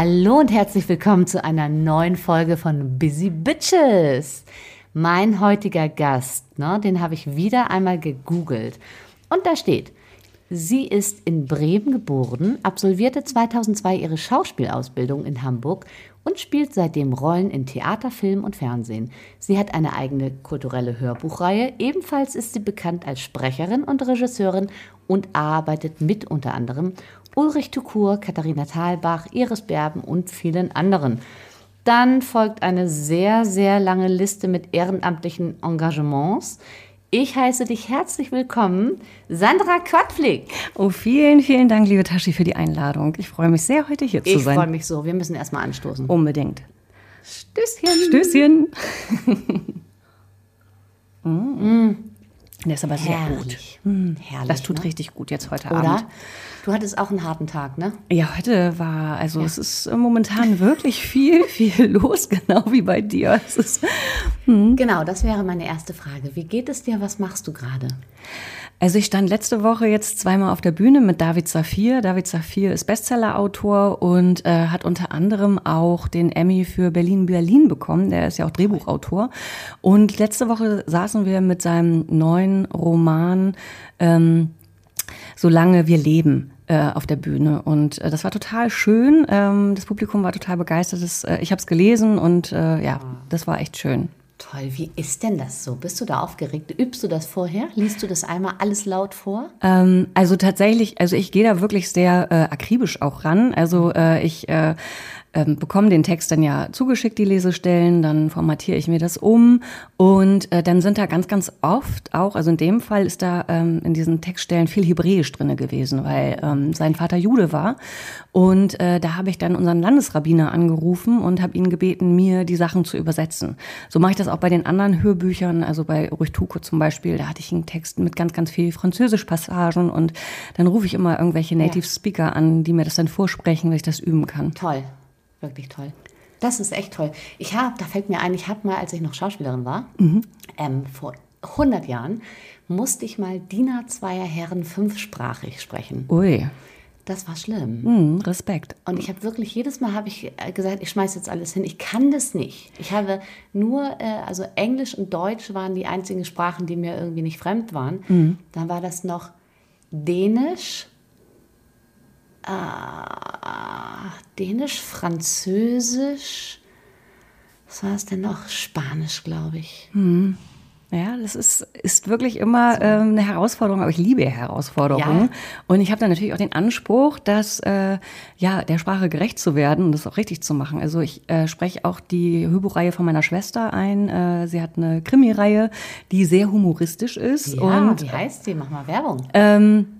Hallo und herzlich willkommen zu einer neuen Folge von Busy Bitches. Mein heutiger Gast, ne, den habe ich wieder einmal gegoogelt. Und da steht, sie ist in Bremen geboren, absolvierte 2002 ihre Schauspielausbildung in Hamburg und spielt seitdem Rollen in Theater, Film und Fernsehen. Sie hat eine eigene kulturelle Hörbuchreihe. Ebenfalls ist sie bekannt als Sprecherin und Regisseurin und arbeitet mit unter anderem Ulrich Tukur, Katharina Thalbach, Iris Berben und vielen anderen. Dann folgt eine sehr, sehr lange Liste mit ehrenamtlichen Engagements. Ich heiße dich herzlich willkommen, Sandra Quadflick. Oh, vielen, vielen Dank, liebe Taschi, für die Einladung. Ich freue mich sehr, heute hier zu Ich sein. freue mich so. Wir müssen erstmal anstoßen. Unbedingt. Stößchen. Stößchen. mm. Der ist aber sehr Herrlich. gut. Mm. Herrlich, Das tut ne? richtig gut jetzt heute Oder? Abend. Du hattest auch einen harten Tag, ne? Ja, heute war, also es ist äh, momentan wirklich viel, viel los, genau wie bei dir. Es ist, Genau, das wäre meine erste Frage. Wie geht es dir? Was machst du gerade? Also ich stand letzte Woche jetzt zweimal auf der Bühne mit David Safir. David Safir ist Bestsellerautor und äh, hat unter anderem auch den Emmy für Berlin Berlin bekommen. Der ist ja auch Drehbuchautor. Und letzte Woche saßen wir mit seinem neuen Roman ähm, Solange wir leben äh, auf der Bühne. Und äh, das war total schön. Ähm, das Publikum war total begeistert. Das, äh, ich habe es gelesen und ja, das war echt schön. Toll, wie ist denn das so? Bist du da aufgeregt? Übst du das vorher? Liest du das einmal alles laut vor? Ähm, also tatsächlich, also ich gehe da wirklich sehr äh, akribisch auch ran. Also äh, ich äh, ähm, bekomme den Text dann ja zugeschickt, die Lesestellen, dann formatiere ich mir das um. Und äh, dann sind da ganz, ganz oft auch, also in dem Fall ist da ähm, in diesen Textstellen viel Hebräisch drinne gewesen, weil ähm, sein Vater Jude war. Und äh, da habe ich dann unseren Landesrabbiner angerufen und habe ihn gebeten, mir die Sachen zu übersetzen. So mache ich das auch bei den anderen Hörbüchern, also bei Ruch Tuko zum Beispiel, da hatte ich einen Text mit ganz, ganz viel Französisch-Passagen und dann rufe ich immer irgendwelche Native Speaker an, die mir das dann vorsprechen, weil ich das üben kann. Toll, wirklich toll. Das ist echt toll. Ich habe, da fällt mir ein, ich habe mal, als ich noch Schauspielerin war, ähm, vor 100 Jahren, musste ich mal Diener zweier Herren fünfsprachig sprechen. Ui, Das war schlimm. hm, Respekt. Und ich habe wirklich, jedes Mal habe ich äh, gesagt, ich schmeiße jetzt alles hin. Ich kann das nicht. Ich habe nur, äh, also Englisch und Deutsch waren die einzigen Sprachen, die mir irgendwie nicht fremd waren. Dann war das noch Dänisch, äh, Dänisch, Französisch, was war es denn noch? Spanisch, glaube ich. Ja, das ist, ist wirklich immer ähm, eine Herausforderung, aber ich liebe Herausforderungen. Ja. Und ich habe dann natürlich auch den Anspruch, dass äh, ja der Sprache gerecht zu werden und das auch richtig zu machen. Also ich äh, spreche auch die Hörbuchreihe von meiner Schwester ein. Äh, sie hat eine Krimireihe, die sehr humoristisch ist. Ja, und wie heißt die? Mach mal Werbung. ähm,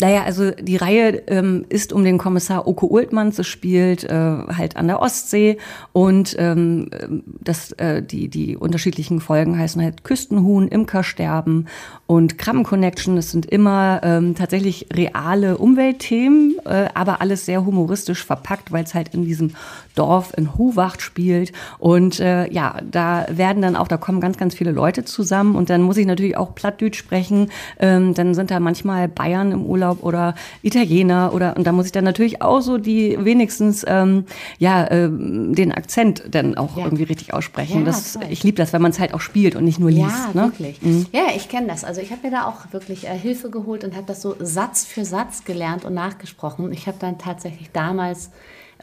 naja, also die Reihe ähm, ist um den Kommissar Oko Ultmanns. Es spielt äh, halt an der Ostsee und ähm, das, äh, die, die unterschiedlichen Folgen heißen halt Küstenhuhn, Imkersterben und Krabben-Connection. Das sind immer ähm, tatsächlich reale Umweltthemen, äh, aber alles sehr humoristisch verpackt, weil es halt in diesem Dorf in Howacht spielt. Und äh, ja, da werden dann auch, da kommen ganz, ganz viele Leute zusammen und dann muss ich natürlich auch Plattdeutsch sprechen. Ähm, dann sind da manchmal Bayern im Urlaub oder Italiener oder und da muss ich dann natürlich auch so die wenigstens ähm, ja ähm, den Akzent dann auch Ja. irgendwie richtig aussprechen. Ja, das, toll. ich liebe das, wenn man es halt auch spielt und nicht nur Ja, liest. Ne? wirklich. Ja, ich kenne das. Also ich habe mir da auch wirklich äh, Hilfe geholt und habe das so Satz für Satz gelernt und nachgesprochen. Ich habe dann tatsächlich damals,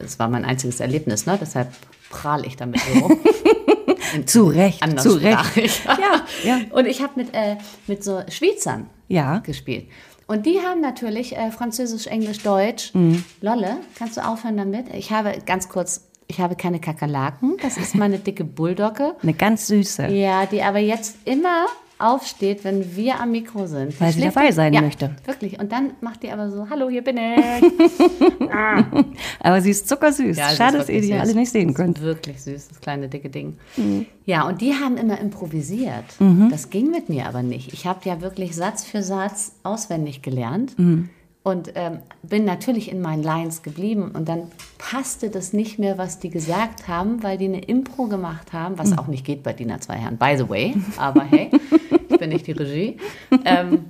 das war mein einziges Erlebnis, ne? deshalb prahle ich damit so. Zu Recht, zu Recht. Ja, ja. Und ich habe mit, äh, mit so Schweizern Ja. gespielt. Und die haben natürlich äh, Französisch, Englisch, Deutsch. Mhm. Lolle, kannst du aufhören damit? Ich habe ganz kurz, ich habe keine Kakerlaken. Das ist meine dicke Bulldogge. Eine ganz süße. Ja, die aber jetzt immer aufsteht, wenn wir am Mikro sind. Weil sie dabei sein ja, möchte. Wirklich. Und dann macht die aber so, hallo, hier bin ich. Aber sie ist zuckersüß. Ja, Schade, dass ihr die alle nicht sehen könnt. Wirklich süß, das kleine dicke Ding. Ja, und die haben immer improvisiert. Mhm. Das ging mit mir aber nicht. Ich habe ja wirklich Satz für Satz auswendig gelernt. Mhm. Und ähm, bin natürlich in meinen Lines geblieben. Und dann passte das nicht mehr, was die gesagt haben, weil die eine Impro gemacht haben, was auch nicht geht bei Dina zwei Herren, by the way. Aber hey, ich bin nicht die Regie. Ähm,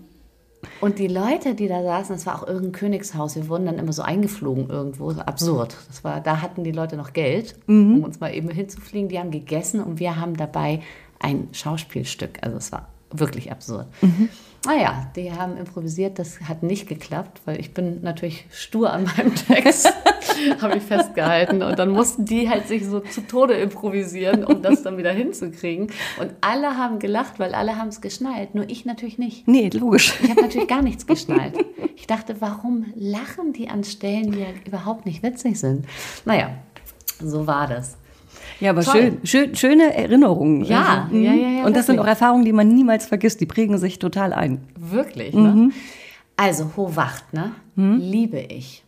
Und die Leute, die da saßen, das war auch irgendein Königshaus. Wir wurden dann immer so eingeflogen irgendwo. Absurd. Das war, da hatten die Leute noch Geld, Mhm. um uns mal eben hinzufliegen. Die haben gegessen und wir haben dabei ein Schauspielstück. Also es war wirklich absurd. Mhm. Naja, die haben improvisiert, das hat nicht geklappt, weil ich bin natürlich stur an meinem Text, habe ich festgehalten. Und dann mussten die halt sich so zu Tode improvisieren, um das dann wieder hinzukriegen. Und alle haben gelacht, weil alle haben es geschnallt, nur ich natürlich nicht. Nee, logisch. Ich habe natürlich gar nichts geschnallt. Ich dachte, warum lachen die an Stellen, die ja überhaupt nicht witzig sind? Naja, so war das. Ja, aber Toll. schön, schön, schöne Erinnerungen. Ja, mhm. ja, ja, ja, Und das sind auch Erfahrungen, die man niemals vergisst. Die prägen sich total ein. Wirklich, Mhm. ne? Also, Hohwacht, ne? Liebe ich.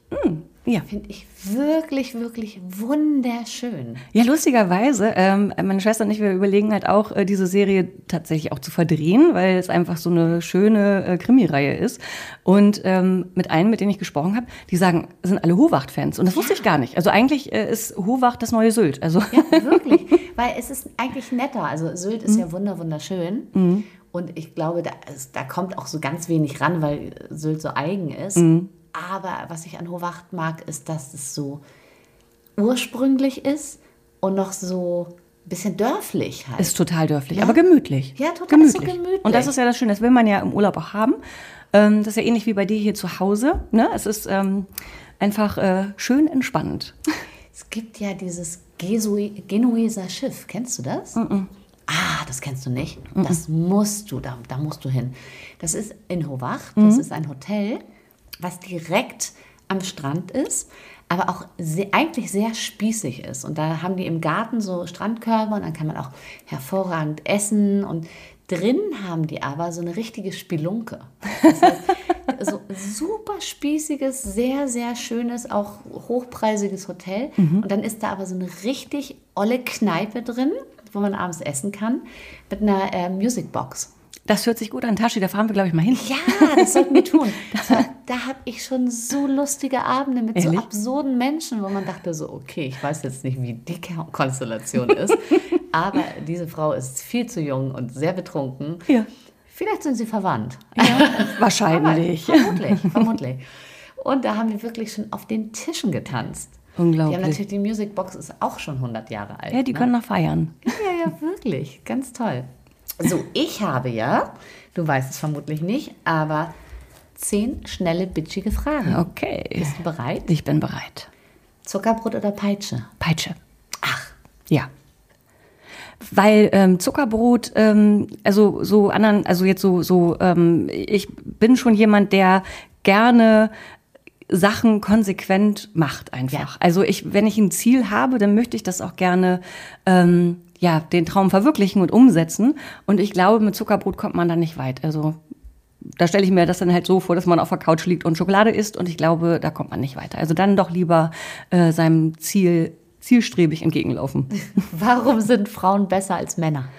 Ja. Finde ich wirklich, wirklich wunderschön. Ja, lustigerweise, ähm, meine Schwester und ich, wir überlegen halt auch, äh, diese Serie tatsächlich auch zu verdrehen, weil es einfach so eine schöne äh, Krimireihe ist. Und ähm, mit einem, mit denen ich gesprochen habe, die sagen, sind alle Hohwacht-Fans. Und das wusste ich gar nicht. Also eigentlich äh, ist Hohwacht das neue Sylt. Also Ja, wirklich. Weil es ist eigentlich netter. Also Sylt ist ja wunder, wunderschön. Und ich glaube, da, da kommt auch so ganz wenig ran, weil Sylt so eigen ist. Aber was ich an Hohwacht mag, ist, dass es so ursprünglich ist und noch so ein bisschen dörflich halt. ist total dörflich, aber gemütlich. Ja, total so gemütlich. Und das ist ja das Schöne, das will man ja im Urlaub auch haben. Ähm, das ist ja ähnlich wie bei dir hier zu Hause. Ne? Es ist ähm, einfach äh, schön entspannend. Es gibt ja dieses Gesui Genueser Schiff. Kennst du das? Ah, das kennst du nicht. Das musst du, da, da musst du hin. Das ist in Hovacht. Das ist ein Hotel, was direkt am Strand ist, aber auch sehr, eigentlich sehr spießig ist. Und da haben die im Garten so Strandkörbe und dann kann man auch hervorragend essen. Und drin haben die aber so eine richtige Spelunke. Das heißt, so super spießiges, sehr, sehr schönes, auch hochpreisiges Hotel. Und dann ist da aber so eine richtig olle Kneipe drin, wo man abends essen kann, mit einer äh, Musicbox. Das hört sich gut an, Tashi, da fahren wir, glaube ich, mal hin. Ja, das sollten wir tun. Da, da habe ich schon so lustige Abende mit so Ehrlich? absurden Menschen, wo man dachte so, okay, ich weiß jetzt nicht, wie die Konstellation ist, aber diese Frau ist viel zu jung und sehr betrunken. Ja. Vielleicht sind sie verwandt. Wahrscheinlich. Aber vermutlich, vermutlich. Und da haben wir wirklich schon auf den Tischen getanzt. Die haben Unglaublich. natürlich, die Musicbox ist auch schon 100 Jahre alt. Ja, die ne? können noch feiern. Ja, ja, wirklich. Ganz toll. So, ich habe ja, du weißt es vermutlich nicht, aber zehn schnelle, bitchige Fragen. Okay. Bist du bereit? Ich bin bereit. Zuckerbrot oder Peitsche? Peitsche. Ach, Ja. Weil ähm, Zuckerbrot, ähm, also so anderen, also jetzt so, so, ähm, ich bin schon jemand, der gerne Sachen konsequent macht einfach. Ja. Also ich, wenn ich ein Ziel habe, dann möchte ich das auch gerne ähm, ja den Traum verwirklichen und umsetzen. Und ich glaube, mit Zuckerbrot kommt man da nicht weit. Also da stelle ich mir das dann halt so vor, dass man auf der Couch liegt und Schokolade isst und ich glaube, da kommt man nicht weiter. Also dann doch lieber äh, seinem Ziel zielstrebig entgegenlaufen. warum sind Frauen besser als Männer?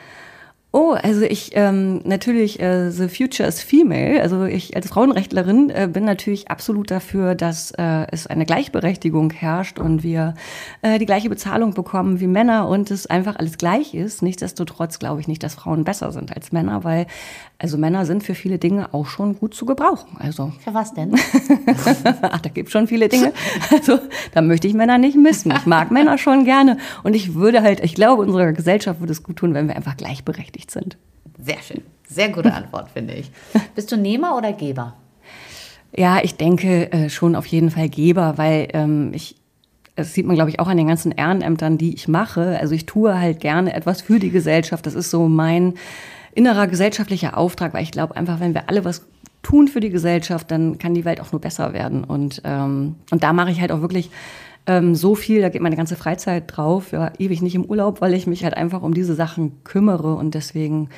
Oh, also ich ähm, natürlich äh, the future is female. Also ich als Frauenrechtlerin äh, bin natürlich absolut dafür, dass äh, es eine Gleichberechtigung herrscht und wir äh, die gleiche Bezahlung bekommen wie Männer und es einfach alles gleich ist. Nichtsdestotrotz glaube ich nicht, dass Frauen besser sind als Männer, weil also Männer sind für viele Dinge auch schon gut zu gebrauchen. Also Für was denn? Ach, da gibt schon viele Dinge. Also, da möchte ich Männer nicht missen. Ich mag Männer schon gerne. Und ich würde halt, ich glaube, unserer Gesellschaft würde es gut tun, wenn wir einfach gleichberechtigt sind. Sehr schön. Sehr gute Antwort, finde ich. Bist du Nehmer oder Geber? Ja, ich denke äh, schon auf jeden Fall Geber, weil ähm, ich, das sieht man, glaube ich, auch an den ganzen Ehrenämtern, die ich mache. Also ich tue halt gerne etwas für die Gesellschaft. Das ist so mein innerer gesellschaftlicher Auftrag, weil ich glaube einfach, wenn wir alle was tun für die Gesellschaft, dann kann die Welt auch nur besser werden. Und, ähm, und da mache ich halt auch wirklich ähm, so viel, da geht meine ganze Freizeit drauf, ja, ewig nicht im Urlaub, weil ich mich halt einfach um diese Sachen kümmere und deswegen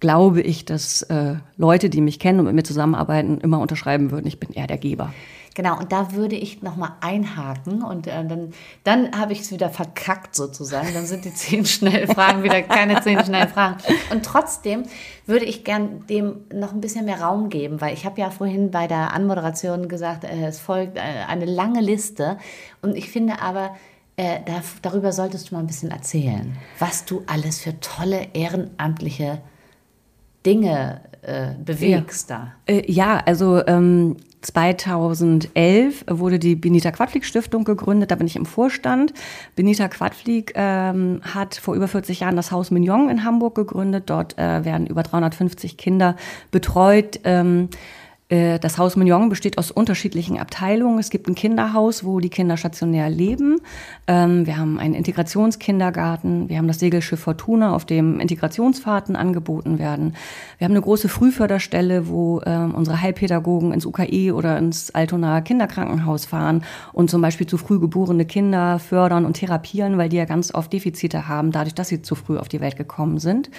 glaube ich, dass äh, Leute, die mich kennen und mit mir zusammenarbeiten, immer unterschreiben würden, ich bin eher der Geber. Genau, und da würde ich nochmal einhaken und äh, dann, dann habe ich es wieder verkackt sozusagen. Dann sind die zehn schnellen Fragen wieder keine zehn schnellen Fragen. Und trotzdem würde ich gern dem noch ein bisschen mehr Raum geben, weil ich habe ja vorhin bei der Anmoderation gesagt, äh, es folgt äh, eine lange Liste. Und ich finde aber, äh, da, darüber solltest du mal ein bisschen erzählen, was du alles für tolle ehrenamtliche Dinge äh, bewegst ja. da. Äh, ja, also ähm, 2011 wurde die Benita Quadflieg Stiftung gegründet, da bin ich im Vorstand. Benita Quadflieg ähm, hat vor über 40 Jahren das Haus Mignon in Hamburg gegründet. Dort äh, werden über 350 Kinder betreut. Ähm, äh, das Haus Mignon besteht aus unterschiedlichen Abteilungen. Es gibt ein Kinderhaus, wo die Kinder stationär leben. Ähm, wir haben einen Integrationskindergarten. Wir haben das Segelschiff Fortuna, auf dem Integrationsfahrten angeboten werden. Wir haben eine große Frühförderstelle, wo ähm, unsere Heilpädagogen ins UKE oder ins Altonaer Kinderkrankenhaus fahren und zum Beispiel zu früh geborene Kinder fördern und therapieren, weil die ja ganz oft Defizite haben, dadurch, dass sie zu früh auf die Welt gekommen sind.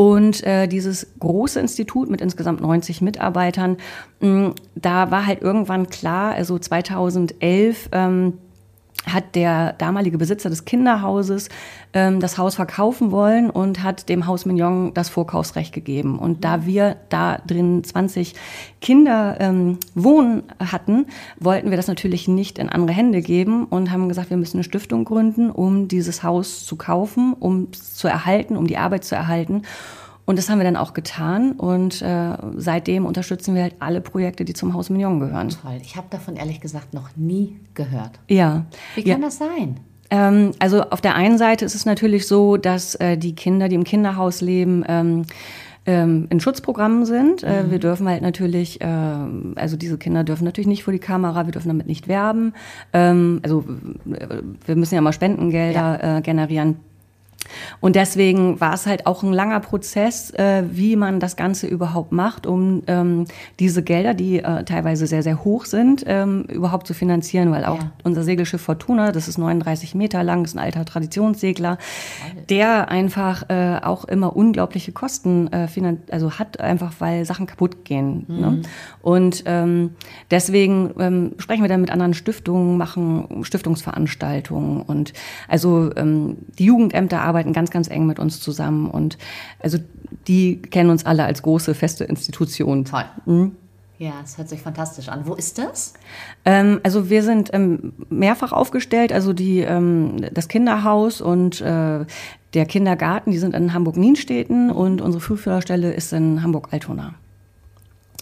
Und äh, dieses große Institut mit insgesamt 90 Mitarbeitern, mh, da war halt irgendwann klar, also 2011, ähm, hat der damalige Besitzer des Kinderhauses ähm, das Haus verkaufen wollen und hat dem Haus Mignon das Vorkaufsrecht gegeben. Und da wir da drin 20 Kinder ähm, wohnen hatten, wollten wir das natürlich nicht in andere Hände geben und haben gesagt, wir müssen eine Stiftung gründen, um dieses Haus zu kaufen, um es zu erhalten, um die Arbeit zu erhalten. Und das haben wir dann auch getan und äh, seitdem unterstützen wir halt alle Projekte, die zum Haus Mignon gehören. Toll. Ich habe davon ehrlich gesagt noch nie gehört. Ja. Wie kann ja. das sein? Ähm, also auf der einen Seite ist es natürlich so, dass äh, die Kinder, die im Kinderhaus leben, ähm, ähm, in Schutzprogrammen sind. Äh, mhm. Wir dürfen halt natürlich, äh, also diese Kinder dürfen natürlich nicht vor die Kamera, wir dürfen damit nicht werben. Ähm, also äh, wir müssen ja mal Spendengelder ja. Generieren. Und deswegen war es halt auch ein langer Prozess, äh, wie man das Ganze überhaupt macht, um ähm, diese Gelder, die äh, teilweise sehr, sehr hoch sind, ähm, überhaupt zu finanzieren, weil auch ja. unser Segelschiff Fortuna, das ist 39 Meter lang, ist ein alter Traditionssegler, der einfach äh, auch immer unglaubliche Kosten äh, also hat, einfach weil Sachen kaputt gehen. Ne? Mhm. Ne? Und ähm, deswegen ähm, sprechen wir dann mit anderen Stiftungen, machen Stiftungsveranstaltungen und also ähm, die Jugendämter arbeiten arbeiten ganz, ganz eng mit uns zusammen und also die kennen uns alle als große, feste Institution. Toll. Mhm. Ja, es hört sich fantastisch an. Wo ist das? Ähm, also wir sind ähm, mehrfach aufgestellt, also die, ähm, das Kinderhaus und äh, der Kindergarten, die sind in Hamburg-Nienstädten und unsere Frühförderstelle ist in Hamburg-Altona.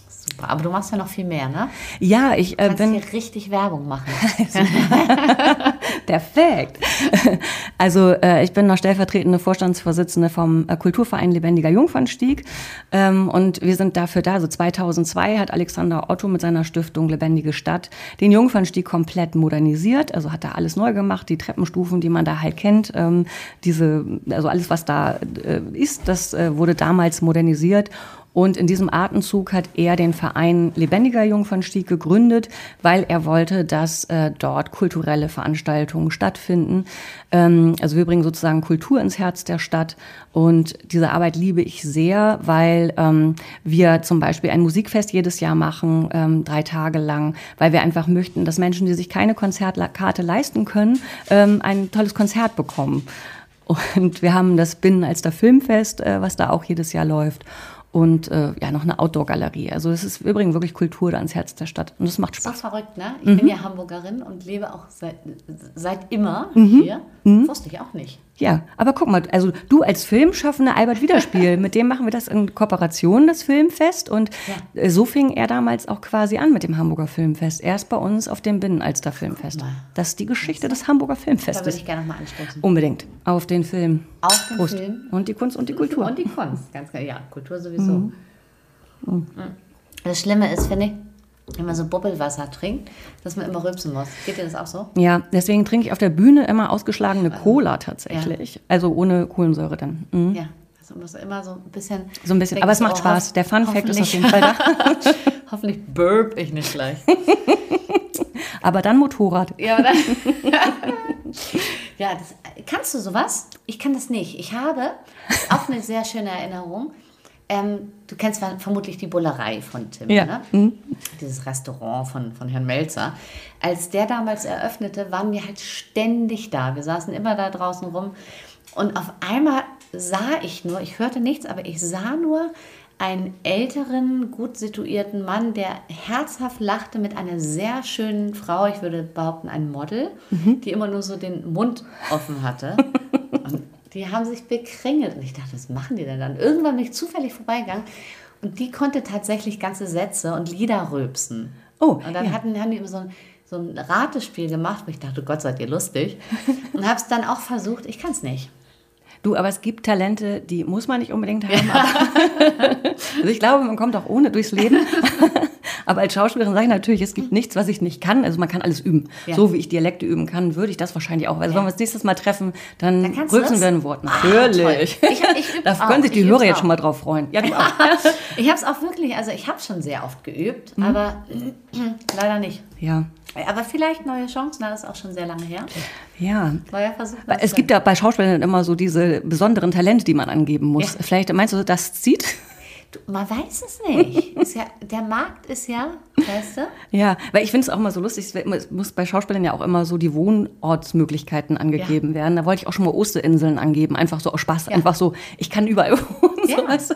Super, aber du machst ja noch viel mehr, ne? Ja, ich äh, bin hier richtig Werbung machen. Perfekt. Also äh, ich bin noch stellvertretende Vorstandsvorsitzende vom äh, Kulturverein Lebendiger Jungfernstieg ähm, und wir sind dafür da. Also 2002 hat Alexander Otto mit seiner Stiftung Lebendige Stadt den Jungfernstieg komplett modernisiert. Also hat da alles neu gemacht, die Treppenstufen, die man da halt kennt, ähm, diese, also alles was da äh, ist, das äh, wurde damals modernisiert und in diesem Atemzug hat er den Verein Lebendiger Jungfernstieg gegründet, weil er wollte, dass äh, dort kulturelle Veranstaltungen stattfinden. Ähm, also wir bringen sozusagen Kultur ins Herz der Stadt. Und diese Arbeit liebe ich sehr, weil ähm, wir zum Beispiel ein Musikfest jedes Jahr machen, ähm, drei Tage lang, weil wir einfach möchten, dass Menschen, die sich keine Konzertkarte leisten können, ähm, ein tolles Konzert bekommen. Und wir haben das Binnenalster Filmfest, äh, was da auch jedes Jahr läuft und äh, ja, noch eine Outdoor-Galerie. Also es ist, wir bringen wirklich Kultur da ans Herz der Stadt und es macht Spaß. So verrückt, ne? Ich mhm. bin ja Hamburgerin und lebe auch seit, seit immer mhm. hier. Mhm. Wusste ich auch nicht. Ja, aber guck mal, also du als Filmschaffender Albert Wiederspiel, mit dem machen wir das in Kooperation, das Filmfest. Und ja. Äh, so fing er damals auch quasi an mit dem Hamburger Filmfest. Erst bei uns auf dem Binnenalster Filmfest. Das ist die Geschichte des Hamburger Filmfestes. Da würde ich gerne nochmal anstoßen. Unbedingt. Auf den Film. Auf den Prost. Film. Und die Kunst und die Kultur. Und die Kunst, ganz klar. Ja, Kultur sowieso. Mhm. Mhm. Das Schlimme ist, finde ich, wenn man so Bubbelwasser trinkt, dass man immer rülpsen muss. Geht dir das auch so? Ja, deswegen trinke ich auf der Bühne immer ausgeschlagene Cola tatsächlich. Ja. Also ohne Kohlensäure dann. Mhm. Ja. Also muss immer so ein bisschen. So ein bisschen, aber es macht oh, Spaß. Der Fun Fact ist auf jeden Fall da. hoffentlich burp ich nicht gleich. aber dann Motorrad. Ja, dann. ja, das, kannst du sowas? Ich kann das nicht. Ich habe auch eine sehr schöne Erinnerung. Ähm, du kennst vermutlich die Bullerei von Tim, ja. ne? Mhm. Dieses Restaurant von, von Herrn Melzer. Als der damals eröffnete, waren wir halt ständig da. Wir saßen immer da draußen rum. Und auf einmal sah ich nur, ich hörte nichts, aber ich sah nur einen älteren, gut situierten Mann, der herzhaft lachte mit einer sehr schönen Frau, ich würde behaupten ein Model, mhm. die immer nur so den Mund offen hatte. Und Die haben sich bekringelt. Und ich dachte, was machen die denn dann? Irgendwann bin ich zufällig vorbeigegangen und die konnte tatsächlich ganze Sätze und Lieder rülpsen. Oh, Und dann ja. hatten, haben die immer so ein, so ein Ratespiel gemacht, wo ich dachte, Gott seid ihr lustig. und habe es dann auch versucht. Ich kann es nicht. Du, aber es gibt Talente, die muss man nicht unbedingt haben. aber- also ich glaube, man kommt auch ohne durchs Leben. aber als Schauspielerin sage ich natürlich, es gibt nichts, was ich nicht kann. Also man kann alles üben. Ja. So wie ich Dialekte üben kann, würde ich das wahrscheinlich auch. Also wenn wir uns nächstes Mal treffen, dann, Dann das? wir ein Wort. Ah, Natürlich. Ich ich da können sich die Hörer jetzt schon mal drauf freuen. Ja, du auch. Ich habe es auch wirklich, also ich habe schon sehr oft geübt, Mhm. aber leider nicht. Ja. Aber vielleicht neue Chancen, das ist auch schon sehr lange her. Ja. Neuer Versuch. Es gibt ja bei Schauspielern immer so diese besonderen Talente, die man angeben muss. Ja. Vielleicht meinst du, das zieht? Du, man weiß es nicht. ja, der Markt ist ja, weißt du? Ja, weil ich finde es auch immer so lustig, es muss bei Schauspielern ja auch immer so die Wohnortsmöglichkeiten angegeben werden. Da wollte ich auch schon mal Osterinseln angeben, einfach so aus Spaß, einfach so, ich kann überall wohnen. Ja. So, weißt du?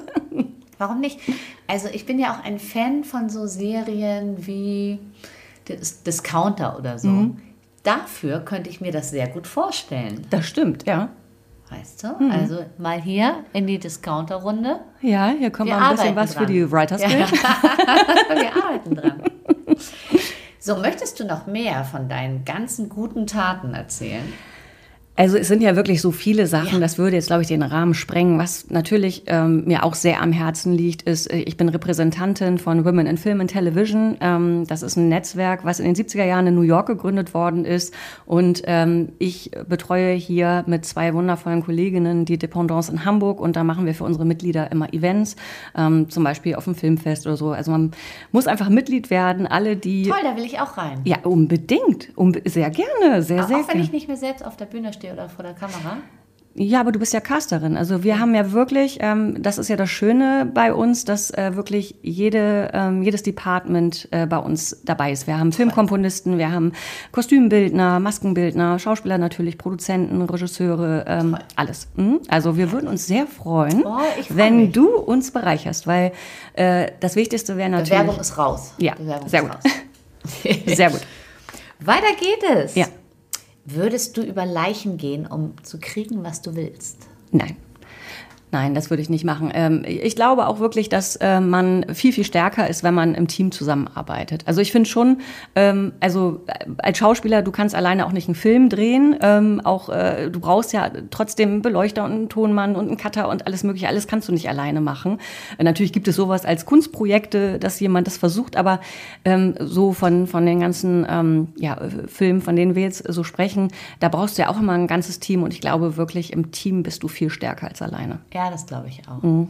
Warum nicht? Also ich bin ja auch ein Fan von so Serien wie Dis- Discounter oder so. Mhm. Dafür könnte ich mir das sehr gut vorstellen. Das stimmt, ja. Weißt du? Mhm. Also mal hier in die Discounter-Runde. Ja, hier kommt Wir mal ein bisschen was für dran. die Writers Ja. Guild. Wir arbeiten dran. So, möchtest du noch mehr von deinen ganzen guten Taten erzählen? Also es sind ja wirklich so viele Sachen, Ja. das würde jetzt, glaube ich, den Rahmen sprengen. Was natürlich ähm, mir auch sehr am Herzen liegt, ist, äh, ich bin Repräsentantin von Women in Film and Television. Ähm, das ist ein Netzwerk, was in den 70er Jahren in New York gegründet worden ist. Und ähm, ich betreue hier mit zwei wundervollen Kolleginnen die Dependance in Hamburg. Und da machen wir für unsere Mitglieder immer Events, ähm, zum Beispiel auf dem Filmfest oder so. Also man muss einfach Mitglied werden. Alle, die... Toll, da will ich auch rein. Ja, unbedingt. Unbe sehr gerne, sehr, auch sehr auch wenn gerne. ich nicht mehr selbst auf der Bühne stehe oder vor der Kamera. Ja, aber du bist ja Casterin. Also wir haben ja wirklich, ähm, das ist ja das Schöne bei uns, dass äh, wirklich jede, ähm, jedes Department äh, bei uns dabei ist. Wir haben Filmkomponisten, wir haben Kostümbildner, Maskenbildner, Schauspieler natürlich, Produzenten, Regisseure, ähm, alles. Mhm. Also wir würden uns sehr freuen, Oh, freu wenn mich. du uns bereicherst, weil äh, das Wichtigste wäre natürlich... Bewerbung ist raus. Ja, Bewerbung sehr ist gut. raus. Sehr gut. Weiter geht es. Ja. Würdest du über Leichen gehen, um zu kriegen, was du willst? Nein. Nein, das würde ich nicht machen. Ähm, ich glaube auch wirklich, dass äh, man viel, viel stärker ist, wenn man im Team zusammenarbeitet. Also ich finde schon, ähm, also äh, als Schauspieler, du kannst alleine auch nicht einen Film drehen. Ähm, auch äh, du brauchst ja trotzdem einen Beleuchter und einen Tonmann und einen Cutter und alles mögliche. Alles kannst du nicht alleine machen. Äh, natürlich gibt es sowas als Kunstprojekte, dass jemand das versucht, aber ähm, so von, von den ganzen ähm, ja, Filmen, von denen wir jetzt so sprechen, da brauchst du ja auch immer ein ganzes Team und ich glaube wirklich, im Team bist du viel stärker als alleine. Ja, das glaube ich auch. Mhm.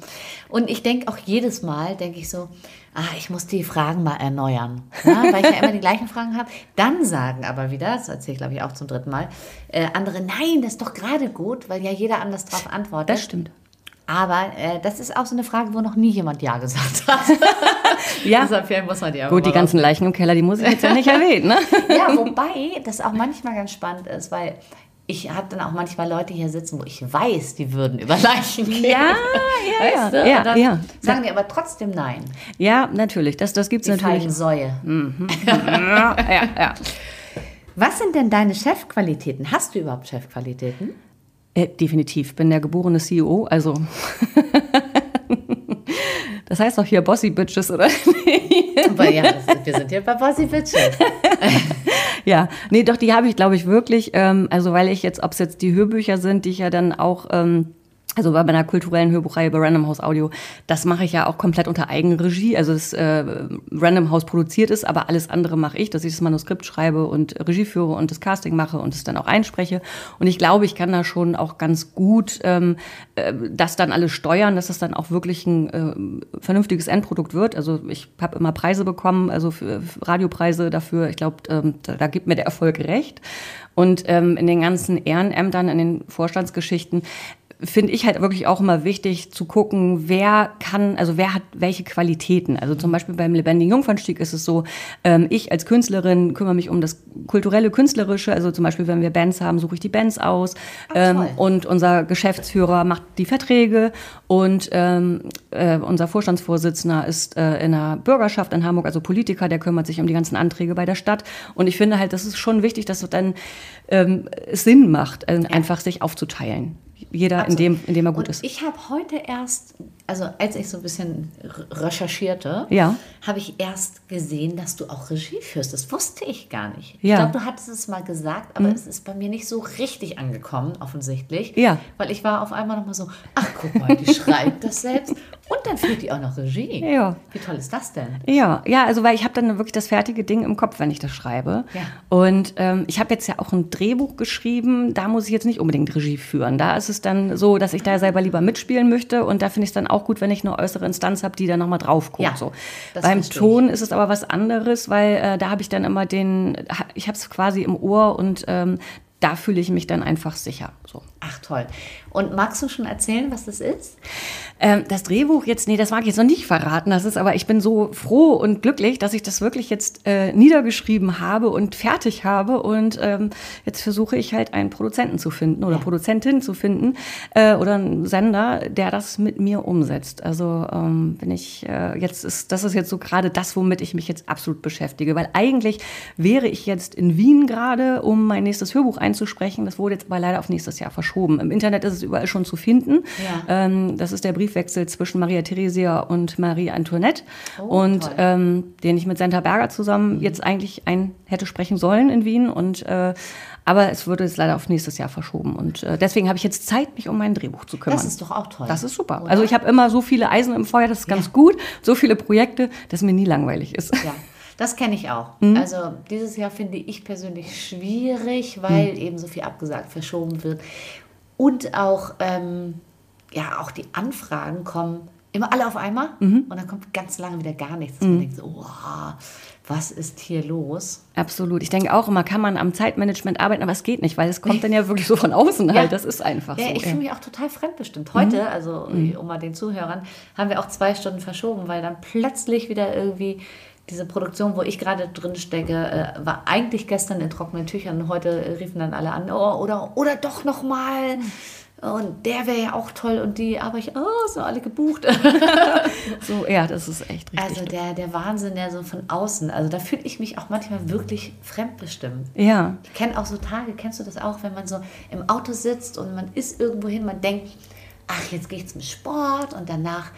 Und ich denke auch jedes Mal, denke ich so, ah, ich muss die Fragen mal erneuern, ja, weil ich ja immer die gleichen Fragen habe. Dann sagen aber wieder, das erzähle ich glaube ich auch zum dritten Mal, äh, andere, nein, das ist doch gerade gut, weil ja jeder anders darauf antwortet. Das stimmt. Aber äh, das ist auch so eine Frage, wo noch nie jemand Ja gesagt hat. Ja. Deshalb vielleicht muss man die aber Gut, die ganzen Leichen im Keller, die muss ich jetzt ja nicht erwähnen. Ne? Ja, wobei das auch manchmal ganz spannend ist, weil ich habe dann auch manchmal Leute hier sitzen, wo ich weiß, die würden über Leichen gehen. Ja, ja, weißt du? ja. Ja, Und dann ja. sagen die aber trotzdem Nein. Ja, natürlich. Das, das gibt's Die natürlich. feigen Säue. Ja, ja, ja. Was sind denn deine Chefqualitäten? Hast du überhaupt Chefqualitäten? Äh, definitiv. Bin der geborene CEO, also. das heißt doch hier Bossy Bitches, oder? Aber ja, wir sind hier bei Bossy Bitches. Ja, nee, doch, die habe ich, glaube ich, wirklich. Ähm, also, weil ich jetzt, ob es jetzt die Hörbücher sind, die ich ja dann auch. Ähm, also bei meiner kulturellen Hörbuchreihe bei Random House Audio, das mache ich ja auch komplett unter Eigenregie. Also das äh, Random House produziert ist, aber alles andere mache ich, dass ich das Manuskript schreibe und Regie führe und das Casting mache und es dann auch einspreche. Und ich glaube, ich kann da schon auch ganz gut ähm, äh, das dann alles steuern, dass das dann auch wirklich ein äh, vernünftiges Endprodukt wird. Also ich habe immer Preise bekommen, also für, Radiopreise dafür. Ich glaube, ähm, da, da gibt mir der Erfolg recht. Und ähm, in den ganzen Ehrenämtern, in den Vorstandsgeschichten finde ich halt wirklich auch immer wichtig zu gucken, wer kann, also wer hat welche Qualitäten. Also zum Beispiel beim lebendigen Jungfernstieg ist es so, ähm, ich als Künstlerin kümmere mich um das kulturelle, künstlerische. Also zum Beispiel, wenn wir Bands haben, suche ich die Bands aus. ähm, und unser Geschäftsführer macht die Verträge und ähm, äh, unser Vorstandsvorsitzender ist äh, in der Bürgerschaft in Hamburg, also Politiker, der kümmert sich um die ganzen Anträge bei der Stadt. Und ich finde halt, das ist schon wichtig, dass es dann ähm, Sinn macht, äh, einfach sich aufzuteilen. Jeder in Absolut. dem, in dem er gut und ist. Ich habe heute erst, also als ich so ein bisschen recherchierte, Ja. habe ich erst gesehen, dass du auch Regie führst. Das wusste ich gar nicht. Ich Ja. Mhm. glaube, du hattest es mal gesagt, aber es ist bei mir nicht so richtig angekommen, offensichtlich. Ja. Weil ich war auf einmal nochmal so, ach guck mal, die schreibt das selbst und dann führt die auch noch Regie. Ja. Wie toll ist das denn? Ja, ja, also weil ich habe dann wirklich das fertige Ding im Kopf, wenn ich das schreibe. Ja. Und ähm, ich habe jetzt ja auch ein Drehbuch geschrieben, da muss ich jetzt nicht unbedingt Regie führen. Da ist es dann so, dass ich da selber lieber mitspielen möchte und da finde ich es dann auch gut, wenn ich eine äußere Instanz habe, die da nochmal drauf guckt. Ja, so. Beim Ton ist es aber was anderes, weil äh, da habe ich dann immer den, ich habe es quasi im Ohr und ähm, da fühle ich mich dann einfach sicher. So. Ach toll. Und magst du schon erzählen, was das ist? Ähm, das Drehbuch jetzt, nee, das mag ich jetzt noch nicht verraten. Das ist aber, ich bin so froh und glücklich, dass ich das wirklich jetzt äh, niedergeschrieben habe und fertig habe. Und ähm, jetzt versuche ich halt einen Produzenten zu finden oder Ja. Produzentin zu finden äh, oder einen Sender, der das mit mir umsetzt. Also ähm, bin ich äh, jetzt ist, das ist jetzt so gerade das, womit ich mich jetzt absolut beschäftige. Weil eigentlich wäre ich jetzt in Wien gerade, um mein nächstes Hörbuch einzusprechen. Das wurde jetzt aber leider auf nächstes Jahr verschoben. Im Internet ist es überall schon zu finden. Ja. Ähm, das ist der Briefwechsel zwischen Maria Theresia und Marie Antoinette. Oh, und toll. ähm, den ich mit Senta Berger zusammen jetzt eigentlich ein hätte sprechen sollen in Wien. Und äh, aber es wurde jetzt leider auf nächstes Jahr verschoben. Und äh, deswegen habe ich jetzt Zeit, mich um mein Drehbuch zu kümmern. Das ist doch auch toll. Das ist super. Oder? Also ich habe immer so viele Eisen im Feuer, das ist ganz Ja. gut. So viele Projekte, dass mir nie langweilig ist. Ja, das kenne ich auch. Mhm. Also dieses Jahr finde ich persönlich schwierig, weil Mhm. eben so viel abgesagt, verschoben wird. Und auch, ähm, ja, auch die Anfragen kommen immer alle auf einmal Mhm. und dann kommt ganz lange wieder gar nichts. Und man denkt so, wow, was ist hier los? Absolut. Ich denke auch immer, kann man am Zeitmanagement arbeiten, aber es geht nicht, weil es kommt dann ja wirklich so von außen halt. Das ist einfach Ja, so. ich ja. Mhm. fühle mich auch total fremdbestimmt. Heute, also um mal den Zuhörern, haben wir auch zwei Stunden verschoben, weil dann plötzlich wieder irgendwie diese Produktion, wo ich gerade drin stecke, äh, war eigentlich gestern in trockenen Tüchern und heute riefen dann alle an, oh, oder, oder doch noch mal. Und der wäre ja auch toll und die, aber ich, oh, sind alle gebucht. So, ja, das ist echt richtig. Also der, der Wahnsinn, der so von außen, also da fühle ich mich auch manchmal wirklich fremdbestimmt. ja. Ich kenne auch so Tage, kennst du das auch, wenn man so im Auto sitzt und man ist irgendwo hin, man denkt, ach, jetzt gehe ich zum Sport und danach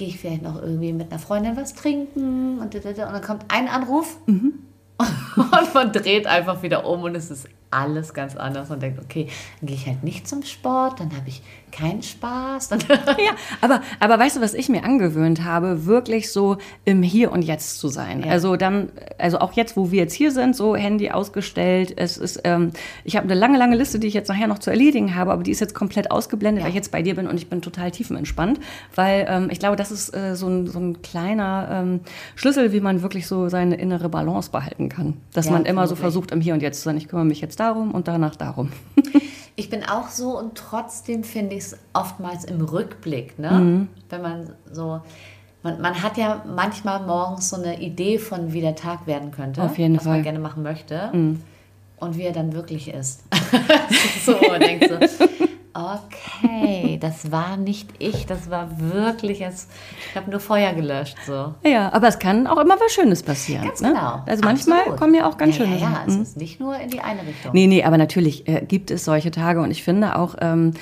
gehe ich vielleicht noch irgendwie mit einer Freundin was trinken und, und dann kommt ein Anruf und man dreht einfach wieder um und es ist alles ganz anders und denkt, okay, dann gehe ich halt nicht zum Sport, dann habe ich keinen Spaß. Ja, aber, aber weißt du, was ich mir angewöhnt habe, wirklich so im Hier und Jetzt zu sein. Ja. Also dann, also auch jetzt, wo wir jetzt hier sind, so Handy ausgestellt. Es ist, ähm, ich habe eine lange, lange Liste, die ich jetzt nachher noch zu erledigen habe, aber die ist jetzt komplett ausgeblendet, Ja. weil ich jetzt bei dir bin und ich bin total tiefenentspannt, weil ähm, ich glaube, das ist äh, so, ein, so ein kleiner ähm, Schlüssel, wie man wirklich so seine innere Balance behalten kann. Dass Ja, man immer so versucht, im Hier und Jetzt zu sein. Ich kümmere mich jetzt darum und danach darum. Ich bin auch so und trotzdem finde ich es oftmals im Rückblick, ne? Wenn man so, man, man hat ja manchmal morgens so eine Idee von, wie der Tag werden könnte, Auf jeden was Fall. man gerne machen möchte und wie er dann wirklich ist. so, denkt so, okay, das war nicht ich, das war wirklich jetzt, ich habe nur Feuer gelöscht, so. Ja, aber es kann auch immer was Schönes passieren. Ganz ne? genau. Also manchmal Absolut. kommen ja auch ganz ja, schöne Ja, ja, Sachen. es Mhm. ist nicht nur in die eine Richtung. Nee, nee, aber natürlich äh, gibt es solche Tage und ich finde auch, ähm,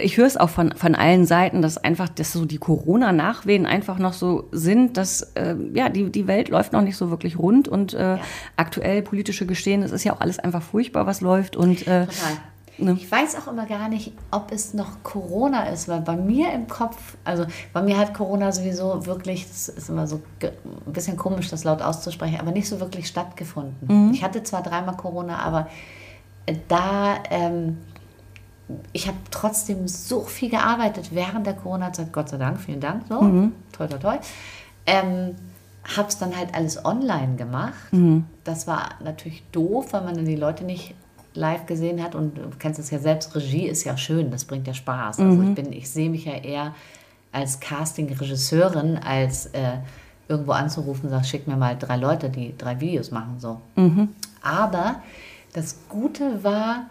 ich höre es auch von, von allen Seiten, dass einfach, dass so die Corona-Nachwehen einfach noch so sind, dass äh, ja, die, die Welt läuft noch nicht so wirklich rund und äh, aktuell politische Geschehen, es ist ja auch alles einfach furchtbar, was läuft und äh, Total. Ne? Ich weiß auch immer gar nicht, ob es noch Corona ist, weil bei mir im Kopf, also bei mir hat Corona sowieso wirklich, das ist immer so ein bisschen komisch, das laut auszusprechen, aber nicht so wirklich stattgefunden. Ich hatte zwar dreimal Corona, aber äh, da, ähm, ich habe trotzdem so viel gearbeitet während der Corona-Zeit, Gott sei Dank, vielen Dank, so, toi, toi, toi. Ähm, habe es dann halt alles online gemacht. Das war natürlich doof, weil man dann die Leute nicht live gesehen hat und du kennst es ja selbst, Regie ist ja schön, das bringt ja Spaß. Also ich bin, ich sehe mich ja eher als Casting-Regisseurin, als äh, irgendwo anzurufen, sag, schick mir mal drei Leute, die drei Videos machen so. Aber das Gute war,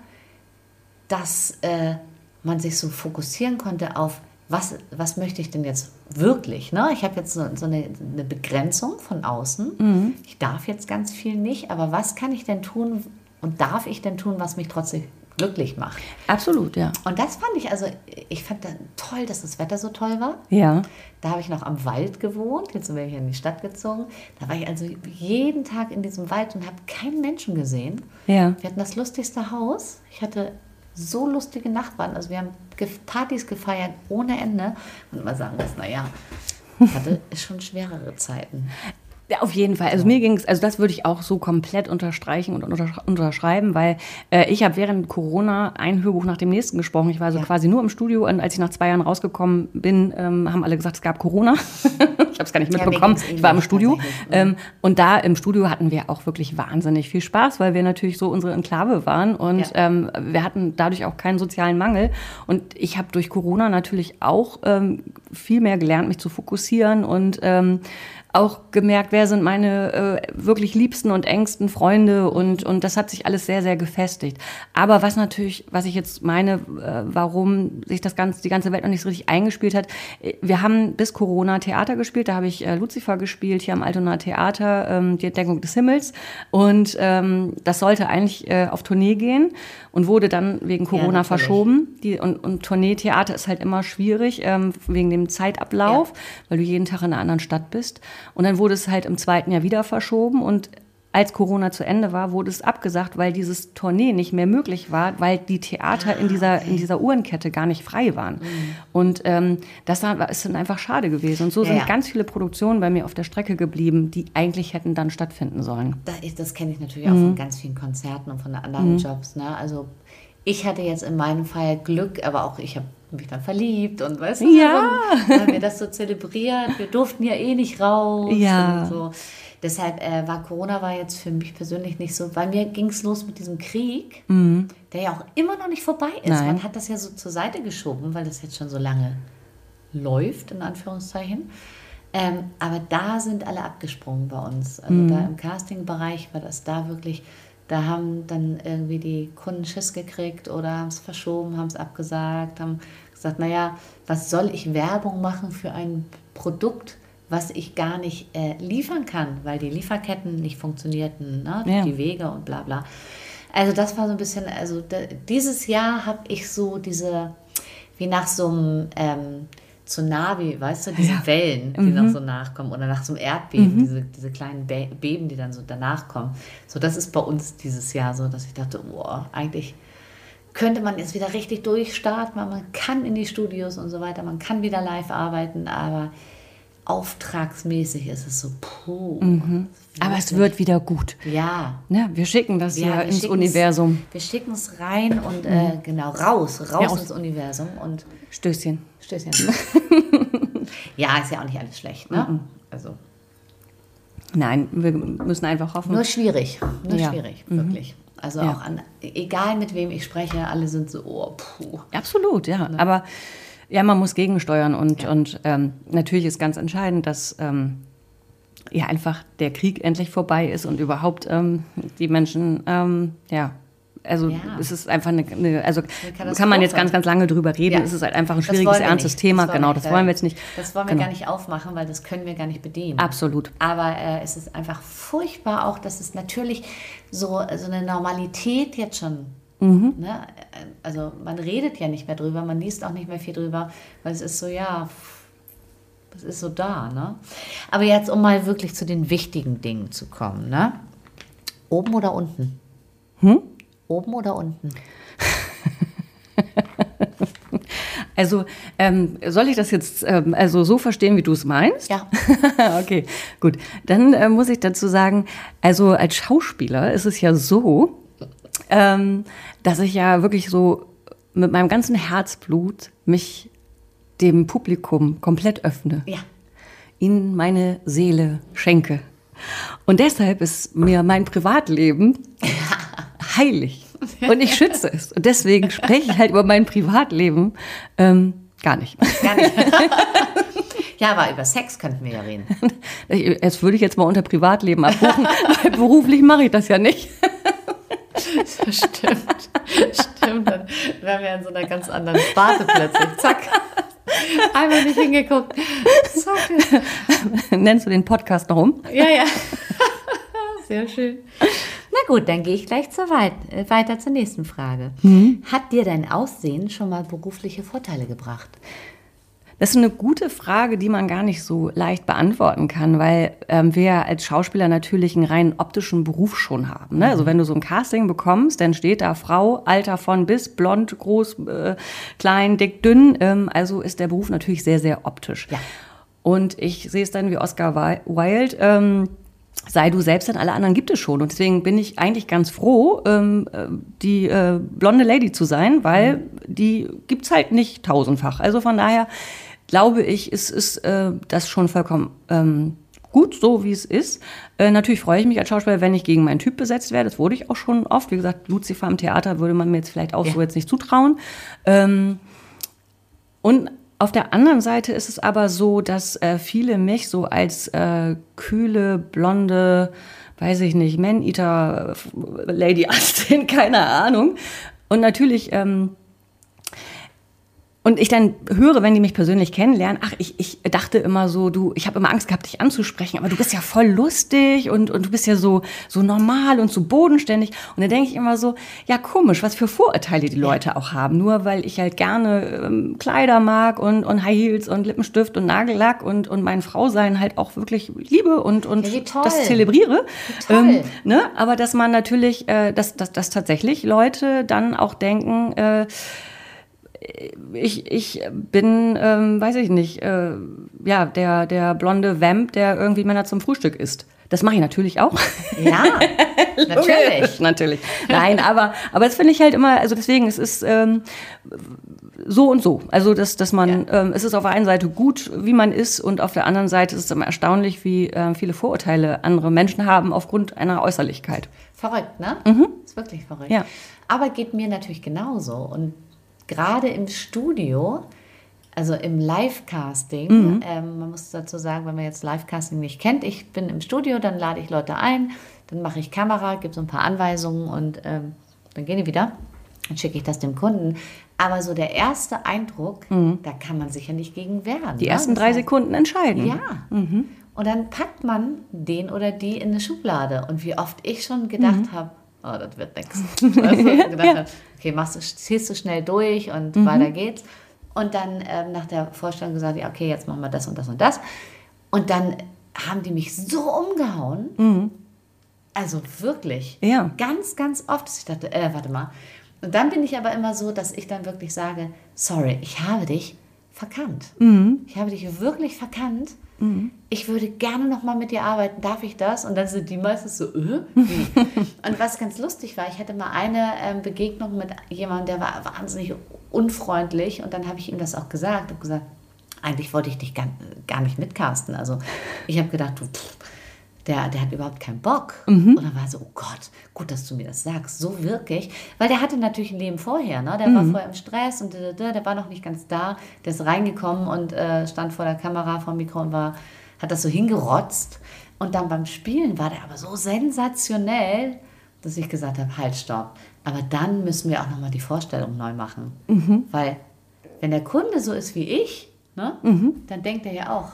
dass äh, man sich so fokussieren konnte auf, was, was möchte ich denn jetzt wirklich? Ne? Ich habe jetzt so, so eine, eine Begrenzung von außen. Ich darf jetzt ganz viel nicht, aber was kann ich denn tun und darf ich denn tun, was mich trotzdem, glücklich macht. Absolut, ja. Und das fand ich, also ich fand dann toll, dass das Wetter so toll war. Ja. Da habe ich noch am Wald gewohnt, jetzt wir hier in die Stadt gezogen. Da war ich also jeden Tag in diesem Wald und habe keinen Menschen gesehen. Ja. Wir hatten das lustigste Haus. Ich hatte so lustige Nachbarn. Also wir haben Partys gefeiert ohne Ende. Und man sagen muss, naja, ich hatte schon schwerere Zeiten. Ja, auf jeden Fall. Also mir ging es, also das würde ich auch so komplett unterstreichen und untersch unterschreiben, weil äh, ich habe während Corona ein Hörbuch nach dem nächsten gesprochen. Ich war also Ja. quasi nur im Studio und als ich nach zwei Jahren rausgekommen bin, ähm, haben alle gesagt, es gab Corona. ich habe es gar nicht Ja, mitbekommen. ging's ich war im Studio. Ähm, und da im Studio hatten wir auch wirklich wahnsinnig viel Spaß, weil wir natürlich so unsere Enklave waren und Ja. ähm, wir hatten dadurch auch keinen sozialen Mangel. Und ich habe durch Corona natürlich auch ähm, viel mehr gelernt, mich zu fokussieren und ähm, auch gemerkt, wer sind meine äh, wirklich liebsten und engsten Freunde und, und das hat sich alles sehr, sehr gefestigt. Aber was natürlich, was ich jetzt meine, äh, warum sich das ganze, die ganze Welt noch nicht so richtig eingespielt hat, äh, wir haben bis Corona Theater gespielt, da habe ich äh, Lucifer gespielt, hier am Altonaer Theater, ähm, die Entdeckung des Himmels und ähm, das sollte eigentlich äh, auf Tournee gehen und wurde dann wegen Corona natürlich. verschoben. Die, und, und Tournee-Theater ist halt immer schwierig, ähm, wegen dem Zeitablauf, weil du jeden Tag in einer anderen Stadt bist. Und dann wurde es halt im zweiten Jahr wieder verschoben und als Corona zu Ende war, wurde es abgesagt, weil dieses Tournee nicht mehr möglich war, weil die Theater in dieser in dieser Uhrenkette gar nicht frei waren. Und ähm, das war, ist dann einfach schade gewesen. Und so Ja, sind ja. ganz viele Produktionen bei mir auf der Strecke geblieben, die eigentlich hätten dann stattfinden sollen. Da ist, das kenne ich natürlich auch von ganz vielen Konzerten und von anderen Jobs. Ne? Also ich hatte jetzt in meinem Fall Glück, aber auch ich habe mich dann verliebt und weißt du, Ja. dann haben wir das so zelebriert. Wir durften ja eh nicht raus Ja. und so. Deshalb äh, war Corona war jetzt für mich persönlich nicht so, weil mir ging es los mit diesem Krieg, der ja auch immer noch nicht vorbei ist. Nein. Man hat das ja so zur Seite geschoben, weil das jetzt schon so lange läuft, in Anführungszeichen. Ähm, aber da sind alle abgesprungen bei uns. Also Mhm. da im Castingbereich war das da wirklich, da haben dann irgendwie die Kunden Schiss gekriegt oder haben es verschoben, haben es abgesagt, haben gesagt, naja, was soll ich Werbung machen für ein Produkt, was ich gar nicht äh, liefern kann, weil die Lieferketten nicht funktionierten, ne? Ja. die Wege und bla bla. Also das war so ein bisschen, also dieses Jahr habe ich so diese, wie nach so einem ähm, Tsunami, weißt du, diese Ja. Wellen, die noch so nachkommen oder nach so einem Erdbeben, diese, diese kleinen Be Beben, die dann so danach kommen. So, das ist bei uns dieses Jahr so, dass ich dachte, boah, eigentlich könnte man jetzt wieder richtig durchstarten, weil man kann in die Studios und so weiter, man kann wieder live arbeiten, aber auftragsmäßig ist es so, puh. Aber es wird wieder gut. Ja, Ne? Wir schicken das ja, ins Universum. Wir schicken es rein und äh, genau raus, raus Ja, ins Universum und Stößchen. Stößchen. ja, ist ja auch nicht alles schlecht, ne? Also Nein, wir müssen einfach hoffen. nur schwierig, nur Ja. schwierig, wirklich. Also Ja. auch an, egal mit wem ich spreche, alle sind so, oh, puh. Absolut, ja. Aber ja, man muss gegensteuern und, und ähm, natürlich ist ganz entscheidend, dass ähm, ja einfach der Krieg endlich vorbei ist und überhaupt ähm, die Menschen, ähm, ja, also Ja. es ist einfach eine, eine also Katastrophe. kann man jetzt ganz, ganz lange drüber reden. Ja. Es ist halt einfach ein Das schwieriges, ernstes. Thema. genau, das nicht. wollen wir jetzt nicht. Das wollen wir genau. gar nicht aufmachen, weil das können wir gar nicht bedienen. Absolut. Aber äh, es ist einfach furchtbar auch, dass es natürlich so, so eine Normalität jetzt schon. Mhm. Ne? Also man redet ja nicht mehr drüber, man liest auch nicht mehr viel drüber, weil es ist so, ja, es ist so da. Ne? Aber jetzt, um mal wirklich zu den wichtigen Dingen zu kommen. Ne? Oben oder unten? Hm? Oben oder unten? Also ähm, soll ich das jetzt ähm, also so verstehen, wie du es meinst? Ja. okay, gut. Dann äh, muss ich dazu sagen, also als Schauspieler ist es ja so, ähm, dass ich ja wirklich so mit meinem ganzen Herzblut mich dem Publikum komplett öffne, Ja. ihnen meine Seele schenke. Und deshalb ist mir mein Privatleben heilig. Und ich schütze es. Und deswegen spreche ich halt über mein Privatleben ähm, gar nicht. Gar nicht. ja, aber über Sex könnten wir ja reden. Das würde ich jetzt mal unter Privatleben abbuchen, weil beruflich mache ich das ja nicht. Stimmt. Stimmt. Dann wären wir in so einer ganz anderen Sparte plötzlich. Zack. Einmal nicht hingeguckt. Zack. Nennst du den Podcast noch um? Ja, ja. Sehr schön. Na gut, dann gehe ich gleich zur weit, äh, weiter zur nächsten Frage. Mhm. Hat dir dein Aussehen schon mal berufliche Vorteile gebracht? Das ist eine gute Frage, die man gar nicht so leicht beantworten kann, weil ähm, wir als Schauspieler natürlich einen rein optischen Beruf schon haben. Ne? Also wenn du so ein Casting bekommst, dann steht da Frau, Alter von bis, blond, groß, äh, klein, dick, dünn. Ähm, also ist der Beruf natürlich sehr, sehr optisch. Ja. Und ich sehe es dann wie Oscar Wilde. Ähm, sei du selbst, denn alle anderen gibt es schon. Und deswegen bin ich eigentlich ganz froh, ähm, äh, die äh, blonde Lady zu sein, weil die gibt's halt nicht tausendfach. Also von daher glaube ich, ist, ist äh, das schon vollkommen ähm, gut, so wie es ist. Äh, natürlich freue ich mich als Schauspieler, wenn ich gegen meinen Typ besetzt werde. Das wurde ich auch schon oft. Wie gesagt, Lucifer im Theater würde man mir jetzt vielleicht auch Ja. so jetzt nicht zutrauen. Ähm, und auf der anderen Seite ist es aber so, dass äh, viele mich so als äh, kühle, blonde, weiß ich nicht, Man-Eater Lady ansehen, keine Ahnung. Und natürlich ähm, und ich dann höre, wenn die mich persönlich kennenlernen, ach, ich, ich dachte immer so, du, ich habe immer Angst gehabt, dich anzusprechen, aber du bist ja voll lustig und, und du bist ja so, so normal und so bodenständig. Und dann denke ich immer so, ja, komisch, was für Vorurteile die Leute auch haben. Nur weil ich halt gerne ähm, Kleider mag und, und High Heels und Lippenstift und Nagellack und, und mein Frausein halt auch wirklich liebe und, und Ja, das zelebriere. Toll. ne? Aber dass man natürlich, äh, dass, dass, dass tatsächlich Leute dann auch denken, äh, ich, ich bin, ähm, weiß ich nicht, äh, ja, der, der blonde Vamp, der irgendwie Männer zum Frühstück isst. Das mache ich natürlich auch. Ja, natürlich. natürlich. Nein, aber, aber das finde ich halt immer, also deswegen, es ist ähm, so und so. Also, dass, dass man, ähm, es ist auf der einen Seite gut, wie man ist, und auf der anderen Seite ist es immer erstaunlich, wie äh, viele Vorurteile andere Menschen haben aufgrund einer Äußerlichkeit. Verrückt, ne? Ist wirklich verrückt. Ja. Aber geht mir natürlich genauso. Und gerade im Studio, also im Live-Casting, ähm, man muss dazu sagen, wenn man jetzt Live-Casting nicht kennt, ich bin im Studio, dann lade ich Leute ein, dann mache ich Kamera, gebe so ein paar Anweisungen und ähm, dann gehen die wieder. Dann schicke ich das dem Kunden. Aber so der erste Eindruck, da kann man sich ja nicht gegen wehren. Die ne? ersten Das drei heißt- Sekunden entscheiden. ja. Und dann packt man den oder die in eine Schublade. Und wie oft ich schon gedacht habe, oh, das wird nichts. Weißt du, gedacht Ja. hab, okay, machst du, ziehst du schnell durch und weiter geht's. Und dann ähm, nach der Vorstellung gesagt, ja, okay, jetzt machen wir das und das und das. Und dann haben die mich so umgehauen. Also wirklich. Ja. Ganz, ganz oft. dass Ich dachte, äh, warte mal. Und dann bin ich aber immer so, dass ich dann wirklich sage, sorry, ich habe dich verkannt. Ich habe dich wirklich verkannt. Ich würde gerne noch mal mit dir arbeiten. Darf ich das? Und dann sind die meistens so, äh, wie? Und was ganz lustig war, ich hatte mal eine ähm, Begegnung mit jemandem, der war wahnsinnig unfreundlich. Und dann habe ich ihm das auch gesagt und gesagt, eigentlich wollte ich dich gar, gar nicht mitcasten. Also ich habe gedacht, du, pff, der, der hat überhaupt keinen Bock. Und dann war so, oh Gott, gut, dass du mir das sagst, so wirklich. Weil der hatte natürlich ein Leben vorher, ne? der war vorher im Stress und da, der war noch nicht ganz da. Der ist reingekommen und äh, stand vor der Kamera, vor dem Mikro und war, hat das so hingerotzt. Und dann beim Spielen war der aber so sensationell, dass ich gesagt habe, halt, stopp. Aber dann müssen wir auch nochmal die Vorstellung neu machen. Weil wenn der Kunde so ist wie ich, ne, dann denkt er ja auch,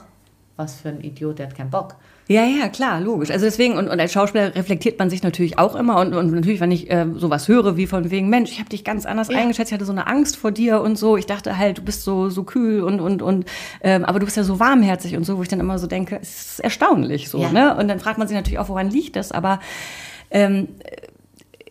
was für ein Idiot, der hat keinen Bock. Ja, ja, klar, logisch. Also deswegen, und, und als Schauspieler reflektiert man sich natürlich auch immer. Und, und natürlich, wenn ich äh, sowas höre, wie von wegen, Mensch, ich habe dich ganz anders eingeschätzt, ich hatte so eine Angst vor dir und so. Ich dachte halt, du bist so, so kühl und, und, und ähm, aber du bist ja so warmherzig und so, wo ich dann immer so denke, es ist erstaunlich so, Ja. ne? Und dann fragt man sich natürlich auch, woran liegt das? Aber ähm,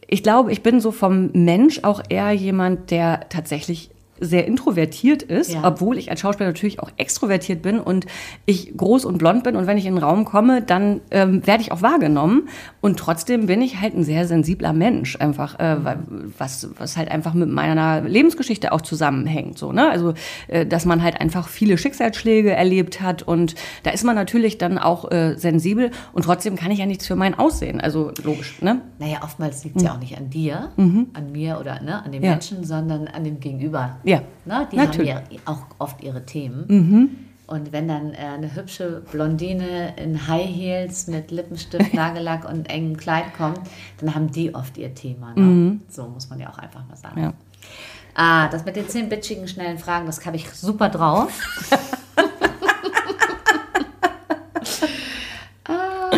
ich glaube, ich bin so vom Mensch auch eher jemand, der tatsächlich sehr introvertiert ist, Ja. obwohl ich als Schauspieler natürlich auch extrovertiert bin und ich groß und blond bin und wenn ich in einen Raum komme, dann ähm, werde ich auch wahrgenommen und trotzdem bin ich halt ein sehr sensibler Mensch einfach, äh, weil- was, was halt einfach mit meiner Lebensgeschichte auch zusammenhängt, so, ne? Also, äh, dass man halt einfach viele Schicksalsschläge erlebt hat und da ist man natürlich dann auch äh, sensibel und trotzdem kann ich ja nichts für mein Aussehen, also logisch, ne? Naja, oftmals liegt es ja auch nicht an dir, an mir oder ne, an den Ja. Menschen, sondern an dem Gegenüber. Ja, Ne, die natürlich. haben ja auch oft ihre Themen. Und wenn dann äh, eine hübsche Blondine in High Heels mit Lippenstift, Nagellack und engem Kleid kommt, dann haben die oft ihr Thema. Ne? So muss man ja auch einfach mal sagen. Ja. Ah, das mit den zehn bitchigen, schnellen Fragen, das habe ich super drauf. ah,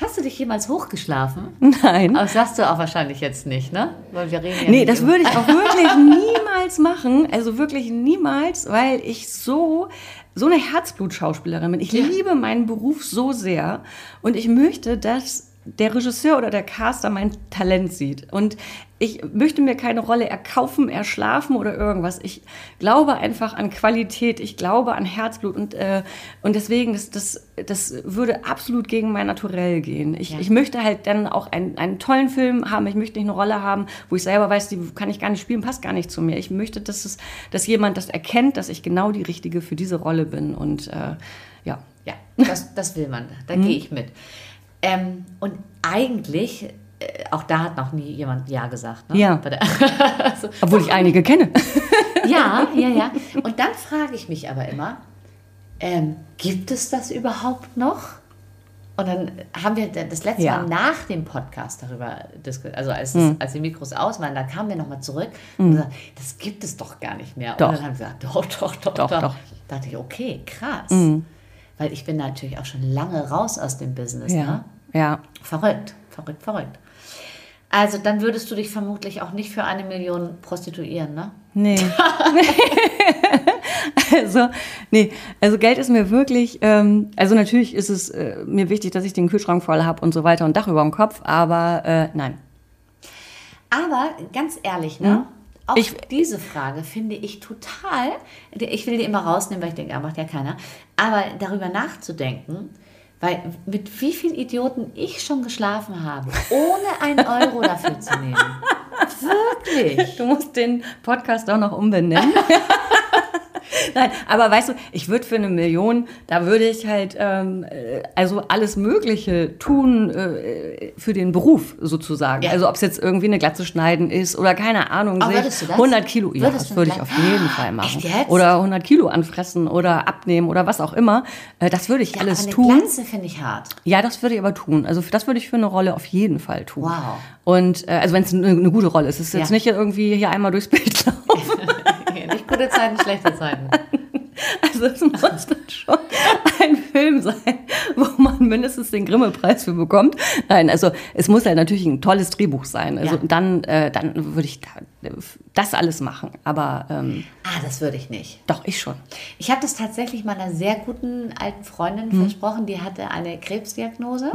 hast du dich jemals hochgeschlafen? Nein. Aber das sagst du auch wahrscheinlich jetzt nicht, ne? Weil wir reden ja Nee, das würde ich auch wirklich niemals machen. Also wirklich niemals, weil ich so, so eine Herzblutschauspielerin bin. Ich Ja. liebe meinen Beruf so sehr und ich möchte, dass der Regisseur oder der Caster mein Talent sieht. Und ich möchte mir keine Rolle erkaufen, erschlafen oder irgendwas. Ich glaube einfach an Qualität, ich glaube an Herzblut und, äh, und deswegen, das, das, das würde absolut gegen mein Naturell gehen. Ich, Ja. ich möchte halt dann auch einen, einen tollen Film haben. Ich möchte nicht eine Rolle haben, wo ich selber weiß, die kann ich gar nicht spielen, passt gar nicht zu mir. Ich möchte, dass, es, dass jemand das erkennt, dass ich genau die Richtige für diese Rolle bin. Und äh, ja. Ja, das, das will man. Da gehe ich mit. Ähm, und eigentlich, äh, auch da hat noch nie jemand Ja gesagt. Ne? Ja. Also, Obwohl ich einige kenne. ja, ja, ja. Und dann frage ich mich aber immer, ähm, gibt es das überhaupt noch? Und dann haben wir das letzte Ja. Mal nach dem Podcast darüber diskutiert, also als, es, als die Mikros aus waren, da kamen wir nochmal zurück und gesagt, das gibt es doch gar nicht mehr. Doch. Und dann haben wir gesagt, doch, doch, doch, Doch, doch. doch. Da dachte ich, okay, krass. Weil ich bin natürlich auch schon lange raus aus dem Business. Ne? Ja. Verrückt, verrückt, verrückt. Also dann würdest du dich vermutlich auch nicht für eine Million prostituieren, ne? Nee. also, nee, also Geld ist mir wirklich, ähm, also natürlich ist es äh, mir wichtig, dass ich den Kühlschrank voll habe und so weiter und Dach über dem Kopf, aber äh, nein. Aber ganz ehrlich, ne? Auch Ich- diese Frage finde ich total, ich will die immer rausnehmen, weil ich denke, ja, macht ja keiner, aber darüber nachzudenken, weil mit wie vielen Idioten ich schon geschlafen habe, ohne einen Euro dafür zu nehmen. Wirklich. Du musst den Podcast auch noch umbenennen. Nein, aber weißt du, ich würde für eine Million, da würde ich halt ähm, äh, also alles Mögliche tun äh, für den Beruf sozusagen. Ja. Also ob es jetzt irgendwie eine Glatze schneiden ist oder keine Ahnung, Aber sich würdest du das? 100 Kilo, ja, Würdest das würde ich auf jeden Fall machen. Jetzt? Oder 100 Kilo anfressen oder abnehmen oder was auch immer. Äh, das würde ich Ja, alles aber eine tun. Glatze finde ich hart. Ja, das würde ich aber tun. Also das würde ich für eine Rolle auf jeden Fall tun. Wow. Und äh, also wenn es eine, eine gute Rolle ist, es ist jetzt Ja. nicht irgendwie hier einmal durchs Bild laufen. Nicht gute Zeiten, schlechte Zeiten. Also es muss dann schon ein Film sein, wo man mindestens den Grimme-Preis für bekommt. Nein, also es muss halt natürlich ein tolles Drehbuch sein. Also Ja. dann, äh, dann würde ich da, das alles machen. Aber ähm, Ah, das würde ich nicht. doch, ich schon. Ich habe das tatsächlich meiner sehr guten alten Freundin versprochen, die hatte eine Krebsdiagnose.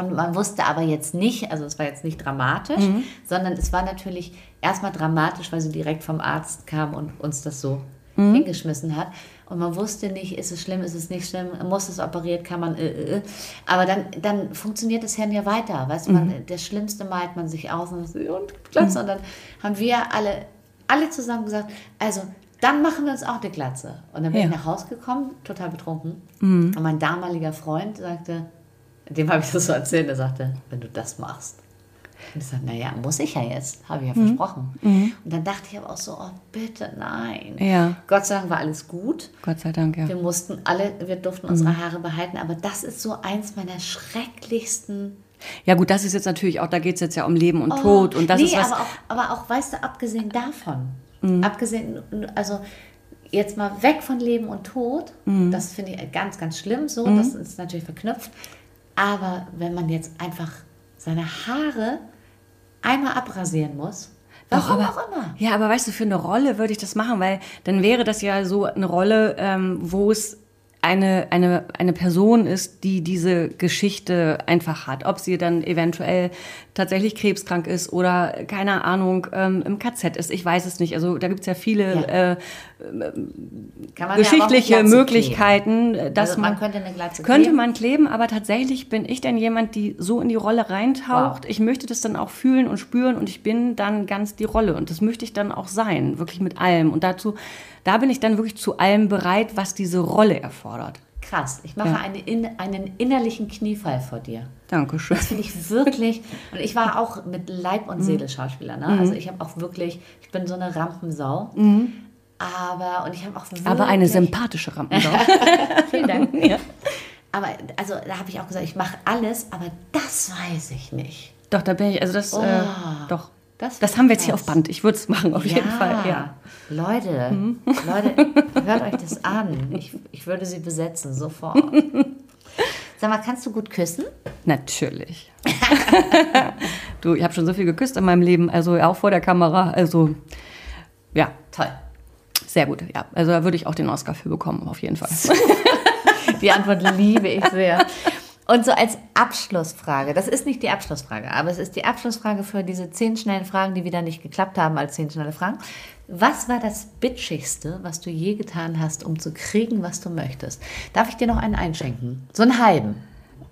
Und man wusste aber jetzt nicht, also es war jetzt nicht dramatisch, sondern es war natürlich erstmal dramatisch, weil sie direkt vom Arzt kam und uns das so hingeschmissen hat. Und man wusste nicht, ist es schlimm, ist es nicht schlimm, muss es operiert, kann man, äh, äh, äh. Aber dann, dann funktioniert das Hirn ja weiter. Weißt du, man, das Schlimmste malt man sich aus und, und, Glatze. und dann haben wir alle, alle zusammen gesagt, also dann machen wir uns auch eine Glatze. Und dann bin Ja. ich nach Hause gekommen, total betrunken. Und mein damaliger Freund sagte, dem habe ich das so erzählt, er sagte, wenn du das machst. Und ich sagte, naja, muss ich ja jetzt, habe ich ja versprochen. Und dann dachte ich aber auch so, oh bitte, nein. Ja. Gott sei Dank war alles gut. Gott sei Dank, ja. Wir mussten alle, wir durften unsere Haare behalten, aber das ist so eins meiner schrecklichsten. Ja gut, das ist jetzt natürlich auch, da geht es jetzt ja um Leben und Tod und das nee, ist was. Aber auch, aber auch, weißt du, abgesehen davon, Mhm. abgesehen, also jetzt mal weg von Leben und Tod, Mhm. das finde ich ganz, ganz schlimm, so, das ist natürlich verknüpft. Aber wenn man jetzt einfach seine Haare einmal abrasieren muss, warum aber, auch immer. Ja, aber weißt du, für eine Rolle würde ich das machen, weil dann wäre das ja so eine Rolle, ähm, wo es eine, eine, eine Person ist, die diese Geschichte einfach hat. Ob sie dann eventuell tatsächlich krebskrank ist oder, keine Ahnung, ähm, im KZ ist. Ich weiß es nicht. Also da gibt es ja viele Ja. Äh, ja geschichtliche Glatze Möglichkeiten, äh, dass Also man, man könnte eine Glatze könnte kleben. man kleben, aber tatsächlich bin ich dann jemand, die so in die Rolle reintaucht. Wow. Ich möchte das dann auch fühlen und spüren und ich bin dann ganz die Rolle und das möchte ich dann auch sein, wirklich mit allem und dazu, da bin ich dann wirklich zu allem bereit, was diese Rolle erfordert. Krass, ich mache Ja. eine, in, einen innerlichen Kniefall vor dir. Dankeschön. Das finde ich wirklich. Und ich war auch mit Leib und Seele Schauspieler. Ne? Mhm. Also ich habe auch wirklich, ich bin so eine Rampensau. Aber, und ich habe auch wirklich. Aber eine sympathische Rampensau. Vielen Dank. ja. Aber, also da habe ich auch gesagt, ich mache alles, aber das weiß ich nicht. Doch, da bin ich, also das, äh, Oh, doch. Das Das, haben wir jetzt hier auf Band. Ich würde es machen, auf jeden Fall. Ja. Leute, Mhm. Leute, hört euch das an. Ich, ich würde sie besetzen, sofort. Sag mal, kannst du gut küssen? Natürlich. du, ich habe schon so viel geküsst in meinem Leben, also auch vor der Kamera. Also ja, Toll. sehr gut. Ja, also da würde ich auch den Oscar für bekommen, auf jeden Fall. Die Antwort liebe ich sehr. Und so als Abschlussfrage, das ist nicht die Abschlussfrage, aber es ist die Abschlussfrage für diese zehn schnellen Fragen, die wieder nicht geklappt haben als zehn schnelle Fragen. Was war das Bitchigste, was du je getan hast, um zu kriegen, was du möchtest? Darf ich dir noch einen einschenken? So einen halben.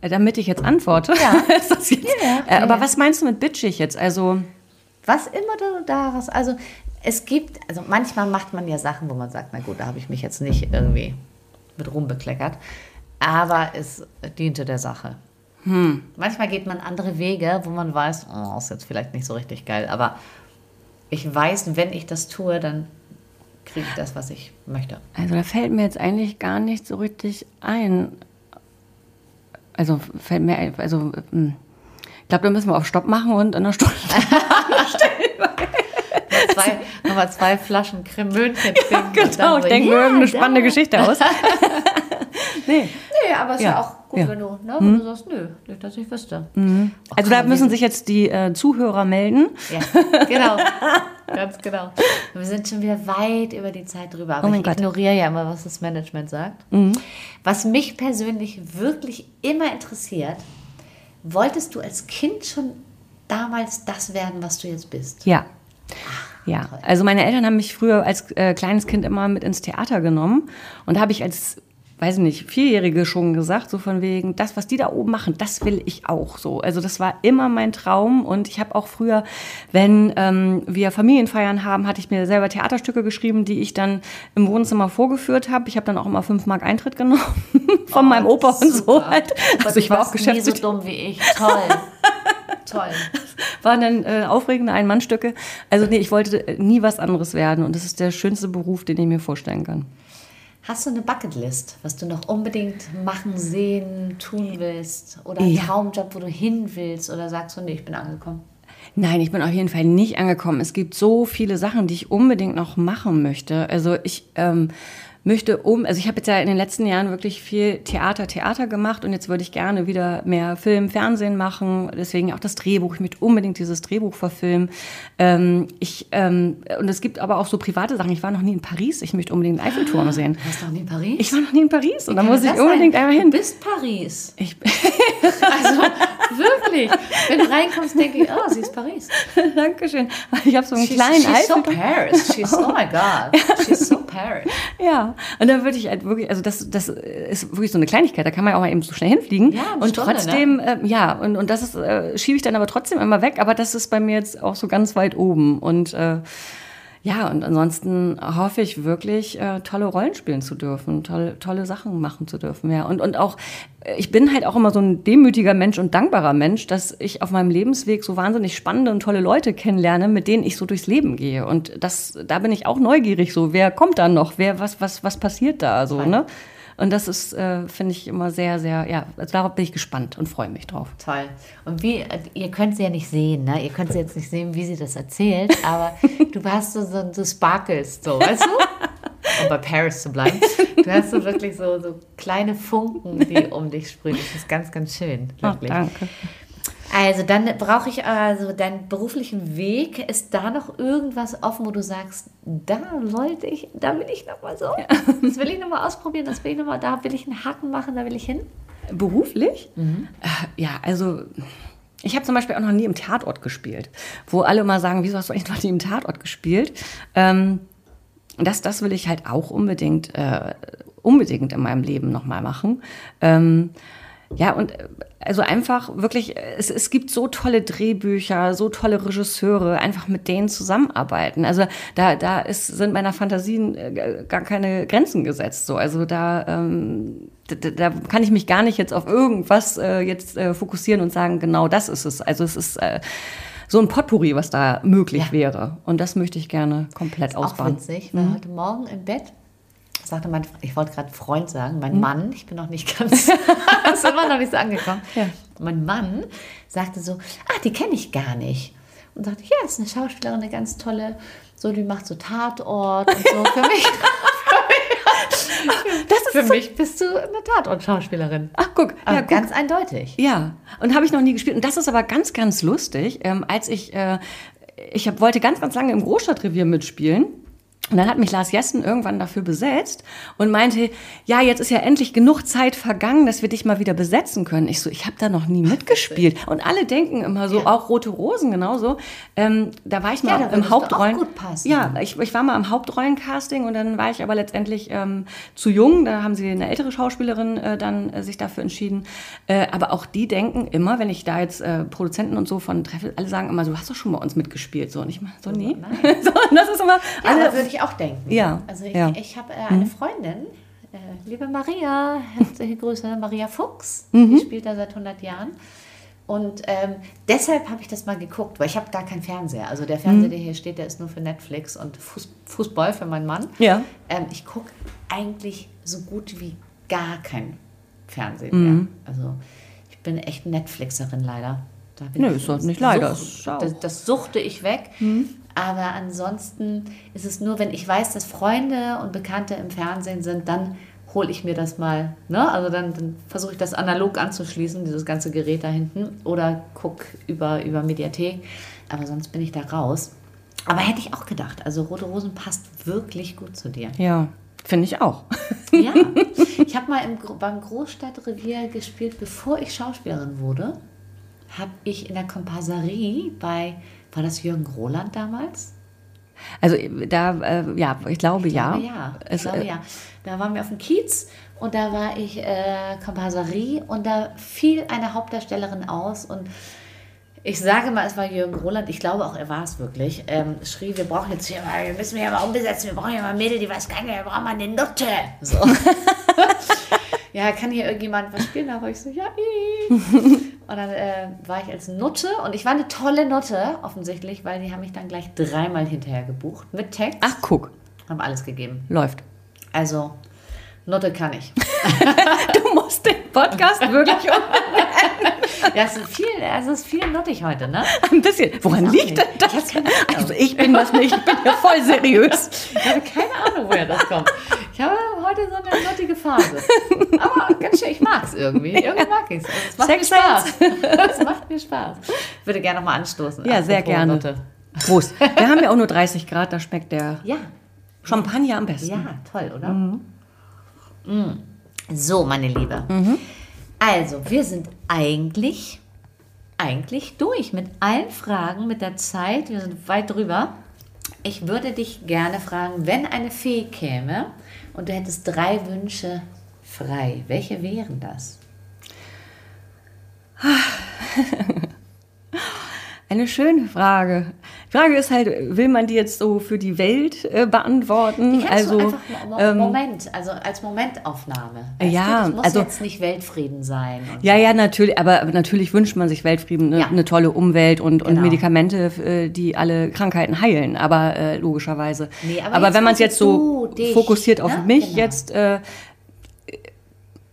Äh, Damit ich jetzt antworte. Ja. ist das jetzt, Ja, äh, aber ja. was meinst du mit bitchig jetzt? Also, Was immer du daraus, also es gibt, also manchmal macht man ja Sachen, wo man sagt, na gut, da habe ich mich jetzt nicht irgendwie mit rumbekleckert, aber es diente der Sache. Manchmal geht man andere Wege, wo man weiß, oh, ist jetzt vielleicht nicht so richtig geil, aber ich weiß, wenn ich das tue, dann kriege ich das, was ich möchte. also da fällt mir jetzt eigentlich gar nicht so richtig ein. Also fällt mir ein, also hm. ich glaube, da müssen wir auf Stopp machen und in einer Stunde. Zwei, nochmal zwei Flaschen Cremönchen trinken. dann genau, ich denke mir ja, irgendeine da. spannende Geschichte aus. nee. Nee, aber es ist ja, Ja, auch gut, ja. wenn du, ne, wenn du sagst, nö, nicht, dass ich wüsste. Oh, Also da müssen sich jetzt die äh, Zuhörer melden. Ja, genau. Ganz genau. Wir sind schon wieder weit über die Zeit drüber. Aber Oh ich Gott. Mhm. ignoriere ja immer, was das Management sagt. Was mich persönlich wirklich immer interessiert, wolltest du als Kind schon damals das werden, was du jetzt bist? Ja. Ja, also meine Eltern haben mich früher als äh, kleines Kind immer mit ins Theater genommen und habe ich als weiß ich nicht, Vierjährige schon gesagt, so von wegen, das, was die da oben machen, das will ich auch so. Also das war immer mein Traum und ich habe auch früher, wenn ähm, wir Familienfeiern haben, hatte ich mir selber Theaterstücke geschrieben, die ich dann im Wohnzimmer vorgeführt habe. Ich habe dann auch immer fünf Mark Eintritt genommen von meinem Opa und so halt. Gott, Also ich du war auch warst nie so dumm wie ich. Toll. Toll. waren dann äh, aufregende Ein-Mann-Stücke. Also nee, ich wollte äh, nie was anderes werden und das ist der schönste Beruf, den ich mir vorstellen kann. Hast du eine Bucketlist, was du noch unbedingt machen, sehen, tun willst? Oder einen Ja. Traumjob, wo du hin willst? Oder sagst du, nee, ich bin angekommen? Nein, ich bin auf jeden Fall nicht angekommen. Es gibt so viele Sachen, die ich unbedingt noch machen möchte. Also ich ähm, möchte um, also ich habe jetzt ja in den letzten Jahren wirklich viel Theater, Theater gemacht und jetzt würde ich gerne wieder mehr Film, Fernsehen machen. Deswegen auch das Drehbuch. Ich möchte unbedingt dieses Drehbuch verfilmen. Ähm, ich ähm, und es gibt aber auch so private Sachen. Ich war noch nie in Paris. Ich möchte unbedingt den Eiffelturm sehen. Du warst noch nie in Paris? Ich war noch nie in Paris und da muss ich unbedingt sein? einmal hin. Du bist Paris. Ich, Also wirklich. Wenn du reinkommst, denke ich, oh, sie ist Paris. Dankeschön. Ich habe so einen She's, kleinen she's so Eiffelturm. Paris. She's, oh my God. She's so Paris. Ja, und da würde ich halt wirklich, also das, das ist wirklich so eine Kleinigkeit, da kann man ja auch mal eben so schnell hinfliegen. Ja, und Stunde, ne? trotzdem, äh, ja, und, und das ist, äh, schiebe ich dann aber trotzdem immer weg, aber das ist bei mir jetzt auch so ganz weit oben. Und äh, ja, und ansonsten hoffe ich wirklich, äh, tolle Rollen spielen zu dürfen, tolle, tolle Sachen machen zu dürfen, ja. Und, und auch, äh, ich bin halt auch immer so ein demütiger Mensch und dankbarer Mensch, dass ich auf meinem Lebensweg so wahnsinnig spannende und tolle Leute kennenlerne, mit denen ich so durchs Leben gehe. Und das, da bin ich auch neugierig, so, wer kommt da noch, wer, was, was, was passiert da, so, ne? Und das ist, äh, finde ich immer sehr, sehr, ja, also darauf bin ich gespannt und freue mich drauf. Toll. Und wie, ihr könnt sie ja nicht sehen, ne? Ihr könnt sie jetzt nicht sehen, wie sie das erzählt, aber du hast so, so, so Sparkles, so, weißt du? Um bei Paris zu bleiben. Du hast so wirklich so, so kleine Funken, die um dich sprühen. Das ist ganz, ganz schön. Wirklich. danke. Also dann brauche ich also deinen beruflichen Weg. Ist da noch irgendwas offen, wo du sagst, da wollte ich, da will ich noch mal so, das will ich noch mal ausprobieren, das will ich noch mal, da will ich einen Haken machen, da will ich hin. Beruflich? Äh, Ja, also ich habe zum Beispiel auch noch nie im Tatort gespielt, wo alle immer sagen, wieso hast du eigentlich noch nie im Tatort gespielt? Ähm, das, das will ich halt auch unbedingt, äh, unbedingt in meinem Leben nochmal machen. Ähm, ja, und äh, also einfach wirklich, äh, es, es gibt so tolle Drehbücher, so tolle Regisseure, einfach mit denen zusammenarbeiten. Also da, da ist, sind meiner Fantasien äh, gar keine Grenzen gesetzt. So. Also da, ähm, da, da kann ich mich gar nicht jetzt auf irgendwas äh, jetzt äh, fokussieren und sagen, genau das ist es. Also es ist äh, so ein Potpourri, was da möglich Ja. wäre. Und das möchte ich gerne komplett Auch ausbauen. witzig, weil heute Morgen im Bett sagte mein, ich wollte gerade Freund sagen, mein Mann, ich bin noch nicht ganz, ist immer noch nicht so angekommen. Ja. Mein Mann sagte so, ah, die kenne ich gar nicht. Und sagte, ja, ist eine Schauspielerin, eine ganz tolle, so, die macht so Tatort und so. Für mich, Für mich bist du eine Tatort-Schauspielerin. Ach, guck. Aber Ja, guck. ganz eindeutig. Ja, und habe ich noch nie gespielt. Und das ist aber ganz, ganz lustig. Ähm, als ich, äh, ich hab, wollte ganz, ganz lange im Großstadtrevier mitspielen. Und dann hat mich Lars Jessen irgendwann dafür besetzt und meinte, ja, jetzt ist ja endlich genug Zeit vergangen, dass wir dich mal wieder besetzen können. Ich so, ich habe da noch nie mitgespielt. Und alle denken immer so, auch Rote Rosen genauso. Ähm, da war ich mal Ja, im du Hauptrollen. auch gut passen. Ja, ich, ich war mal am Hauptrollencasting und dann war ich aber letztendlich ähm, zu jung. Da haben sie eine ältere Schauspielerin äh, dann äh, sich dafür entschieden. Äh, aber auch die denken immer, wenn ich da jetzt äh, Produzenten und so von treffe, alle sagen immer, so hast du schon bei uns mitgespielt. So, und ich mal, so, nee. so, das ist immer, Ja, alle, ich auch denken. Ja, Also ich, ja. ich habe äh, eine Freundin, äh, liebe Maria, herzliche Grüße, Maria Fuchs, Mhm. die spielt da seit 100 Jahren. Und ähm, deshalb habe ich das mal geguckt, weil ich habe gar keinen Fernseher. Also der Mhm. Fernseher, der hier steht, der ist nur für Netflix und Fuß, Fußball für meinen Mann. Ja. Ähm, ich gucke eigentlich so gut wie gar kein Fernsehen Mhm. mehr. Also ich bin echt Netflixerin leider. Da Nö, ist doch nicht leider, auch- das, das suchte ich weg. Aber ansonsten ist es nur, wenn ich weiß, dass Freunde und Bekannte im Fernsehen sind, dann hole ich mir das mal. Ne? Also dann, dann versuche ich das analog anzuschließen, dieses ganze Gerät da hinten. Oder guck über, über Mediathek. Aber sonst bin ich da raus. Aber hätte ich auch gedacht. Also Rote Rosen passt wirklich gut zu dir. ja, finde ich auch. Ja, ich habe mal im, beim Großstadtrevier gespielt, bevor ich Schauspielerin wurde. Habe ich in der Komparserie bei, war das Jürgen Roland damals? Also da, äh, ja, ich glaube, ja. glaube, ja. Ich Es, glaube, äh, ja. Da waren wir auf dem Kiez und da war ich äh, Komparserie und da fiel eine Hauptdarstellerin aus und ich sage mal, es war Jürgen Roland, ich glaube auch, er war es wirklich, ähm, schrie, wir brauchen jetzt hier mal, wir müssen hier mal umbesetzen, wir brauchen hier mal Mädel, die weiß gar nicht, wir brauchen mal eine Nutte. So. ja, kann hier irgendjemand was spielen? Da war ich so, ja, ich. Und dann äh, war ich als Nutte und ich war eine tolle Nutte, offensichtlich, weil die haben mich dann gleich dreimal hinterher gebucht mit Text. Ach, guck, Haben alles gegeben. läuft. Also, Nutte kann ich. Du musst den Podcast wirklich um Ja, es ist viel, also es ist viel nuttig heute, ne? ein bisschen. Woran liegt denn das? Ich. Also ich bin das nicht, ich bin ja voll seriös. Ich habe keine Ahnung, woher das kommt. Ich habe heute so eine nuttige Phase. Aber ganz schön, ich mag es irgendwie. Irgendwie mag ich es. Es macht Sex mir Spaß. Es macht mir Spaß. Ich würde gerne nochmal anstoßen. Ja, sehr gerne. Nutte. Prost. Wir haben ja auch nur 30 Grad, da schmeckt der Ja, Champagner am besten. ja, toll, oder? Mm. So, meine Liebe. Also, wir sind eigentlich, eigentlich durch mit allen Fragen, mit der Zeit. Wir sind weit drüber. Ich würde dich gerne fragen, wenn eine Fee käme und du hättest drei Wünsche frei, welche wären das? Eine schöne Frage. Die Frage ist halt, will man die jetzt so für die Welt äh, beantworten? Also ähm, Moment, also als Momentaufnahme. Weißt Ja, du, das muss also- jetzt nicht Weltfrieden sein. Und Ja, ja, natürlich, aber natürlich wünscht man sich Weltfrieden, eine, Ja. eine tolle Umwelt und, und Genau. Medikamente, äh, die alle Krankheiten heilen, aber äh, logischerweise. Nee, aber aber wenn man es jetzt so du dich, fokussiert auf ne? mich Genau. jetzt, äh,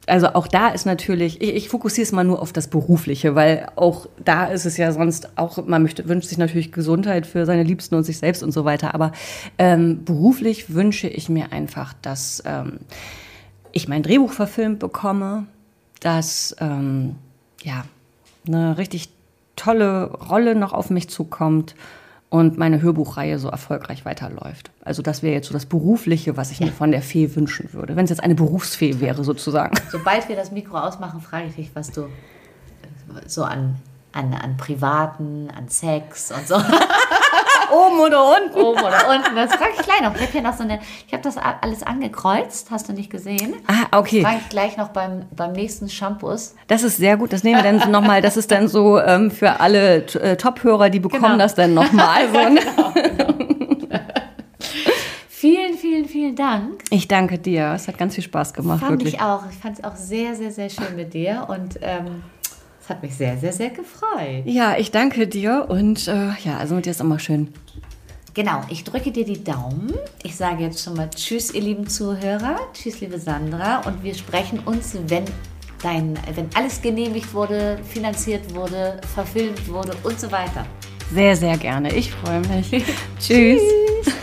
also auch da ist natürlich, ich, ich fokussiere es mal nur auf das Berufliche, weil auch da ist es ja sonst auch, man möchte, wünscht sich natürlich Gesundheit für seine Liebsten und sich selbst und so weiter, aber ähm, beruflich wünsche ich mir einfach, dass ähm, ich mein Drehbuch verfilmt bekomme, dass ähm, ja eine richtig tolle Rolle noch auf mich zukommt und meine Hörbuchreihe so erfolgreich weiterläuft. Also das wäre jetzt so das Berufliche, was ich mir von der Fee wünschen würde, wenn es jetzt eine Berufsfee wäre sozusagen. Sobald wir das Mikro ausmachen, frage ich dich, was du äh, so an, an, an Privaten, an Sex und so Oben oder unten? oben oder unten. Das frage ich gleich noch. Ich habe hier noch so eine, ich habe das alles angekreuzt, hast du nicht gesehen? Ah, okay. Frage ich gleich noch beim, beim nächsten Shampoos. Das ist sehr gut. Das nehmen wir dann nochmal. Das ist dann so ähm, für alle äh, Top-Hörer, die bekommen Genau. das dann nochmal. So, ne? Vielen, vielen, vielen Dank. Ich danke dir. Es hat ganz viel Spaß gemacht, Fand wirklich. ich auch. Ich fand es auch sehr, sehr, sehr schön mit dir und ähm, es hat mich sehr, sehr, sehr gefreut. Ja, ich danke dir und äh, ja, also mit dir ist immer schön. Genau, ich drücke dir die Daumen. Ich sage jetzt schon mal Tschüss, ihr lieben Zuhörer. Tschüss, liebe Sandra. Und wir sprechen uns, wenn, dein, wenn alles genehmigt wurde, finanziert wurde, verfilmt wurde und so weiter. Sehr, sehr gerne. Ich freue mich. Tschüss. Tschüss.